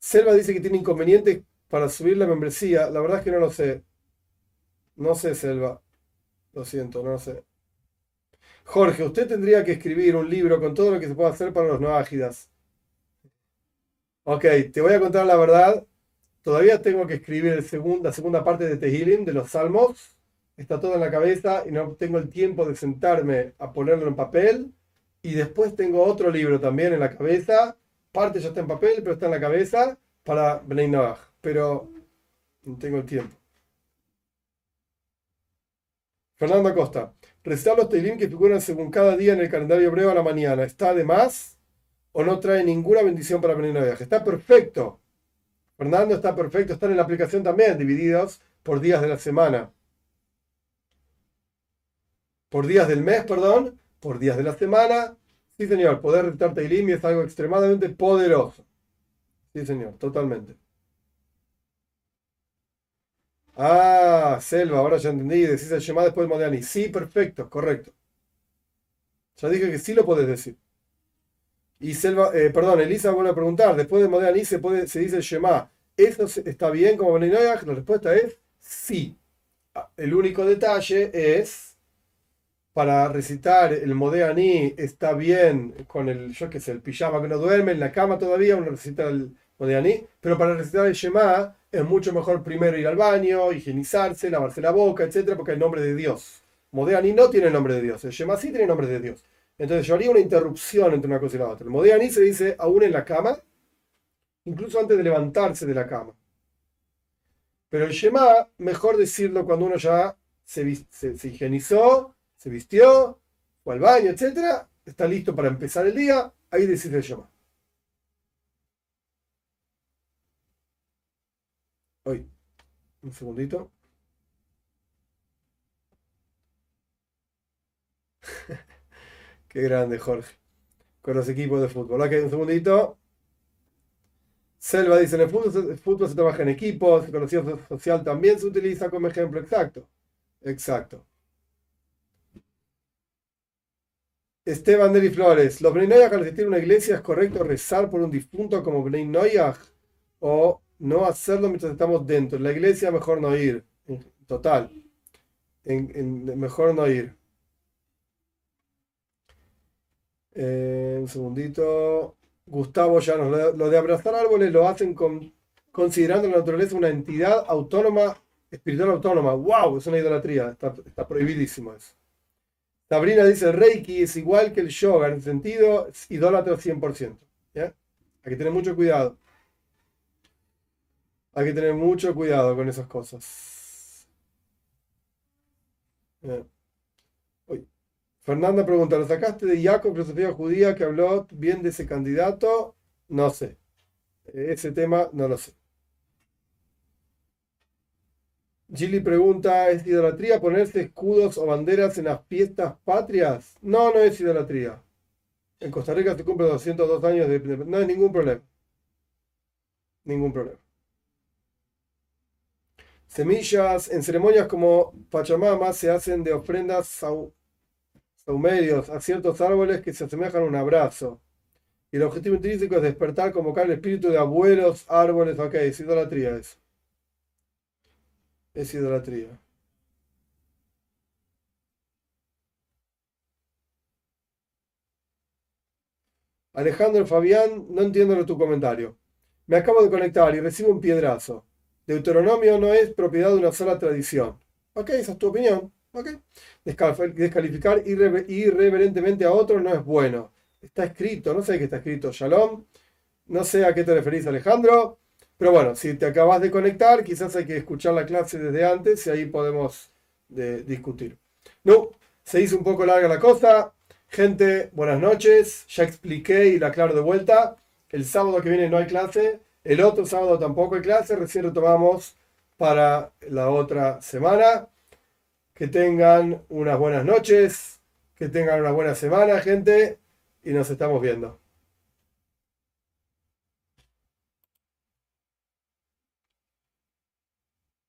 Selva dice que tiene inconvenientes para subir la membresía. La verdad es que no lo sé. No sé, Selva. Lo siento, no lo sé. Jorge, usted tendría que escribir un libro con todo lo que se puede hacer para los no ágidas. Ok, te voy a contar la verdad. Todavía tengo que escribir la segunda parte de Tehilim, de los Salmos está todo en la cabeza y no tengo el tiempo de sentarme a ponerlo en papel. Y después tengo otro libro también en la cabeza. Parte ya está en papel, pero está en la cabeza para Bnei. Pero no tengo el tiempo. Fernando Acosta. Recitar los Teilim que figuran según cada día en el calendario hebreo a la mañana. ¿Está de más o no trae ninguna bendición para Bnei Noach? Está perfecto. Fernando está perfecto. Están en la aplicación también, divididos por días de la semana por días del mes, perdón, por días de la semana. Sí, señor, poder recitar Teilim es algo extremadamente poderoso. Sí, señor, totalmente. Ah, Selva, ahora ya entendí. Decís el Shema después de Modiani. Sí, perfecto, correcto. Ya dije que sí lo podés decir. Y Selva, eh, perdón, Elisa vuelve a preguntar. Después de Modiani se, puede, se dice el Shema. ¿Eso está bien como Beninoyah? La respuesta es sí. Ah, el único detalle es para recitar el Modeani está bien con el, yo el pijama que no duerme, en la cama todavía uno recita el Modeani, pero para recitar el Shema es mucho mejor primero ir al baño, higienizarse, lavarse la boca, etcétera, porque hay nombre de Dios. Modeani no tiene el nombre de Dios, el Shema sí tiene el nombre de Dios. Entonces yo haría una interrupción entre una cosa y la otra. El Modeani se dice aún en la cama, incluso antes de levantarse de la cama. Pero el Shema, mejor decirlo cuando uno ya se, se, higienizó, se vistió, fue al baño, etcétera, está listo para empezar el día, ahí decide el Shema. Hoy, un segundito. Qué grande, Jorge. Con los equipos de fútbol. Ok, un segundito. Selva dice, en el fútbol, se trabaja en equipos, el conocimiento social también se utiliza como ejemplo exacto. Exacto. Esteban Deli Flores, ¿los Bnei Noyaj al asistir a una iglesia es correcto rezar por un difunto como Bnei Noyaj o no hacerlo mientras estamos dentro? En la iglesia mejor no ir, total, mejor no ir. Eh, un segundito. Gustavo ya nos lo de abrazar árboles lo hacen con, considerando la naturaleza una entidad autónoma, espiritual autónoma. ¡Wow! Es una idolatría, está, prohibidísimo eso. Sabrina dice, Reiki es igual que el yoga, en el sentido es idólatra 100%. ¿ya? Hay que tener mucho cuidado. Hay que tener mucho cuidado con esas cosas. Fernanda pregunta, ¿lo sacaste de Jacob, filosofía judía, que habló bien de ese candidato? No sé. Ese tema no lo sé. Gilly pregunta, ¿es idolatría ponerse escudos o banderas en las fiestas patrias? No, no es idolatría. En Costa Rica se cumple 202 años de No hay ningún problema. Ningún problema. Semillas en ceremonias como Pachamama se hacen de ofrendas saumerios a ciertos árboles que se asemejan a un abrazo. Y el objetivo intrínseco es despertar, convocar el espíritu de abuelos, árboles. Ok, es idolatría eso. Es idolatría. Alejandro Fabián, no entiendo tu comentario. Me acabo de conectar y recibo un piedrazo. Deuteronomio no es propiedad de una sola tradición. Ok, esa es tu opinión. Ok. Descalificar irreverentemente a otro no es bueno. Está escrito, no sé qué está escrito, Shalom. No sé a qué te referís, Alejandro. Pero bueno, si te acabas de conectar, quizás hay que escuchar la clase desde antes y ahí podemos discutir. No, se hizo un poco larga la cosa. Gente, buenas noches. Ya expliqué y la aclaro de vuelta. El sábado que viene no hay clase. El otro sábado tampoco hay clase. Recién retomamos para la otra semana. Que tengan unas buenas noches. Que tengan una buena semana, gente. Y nos estamos viendo.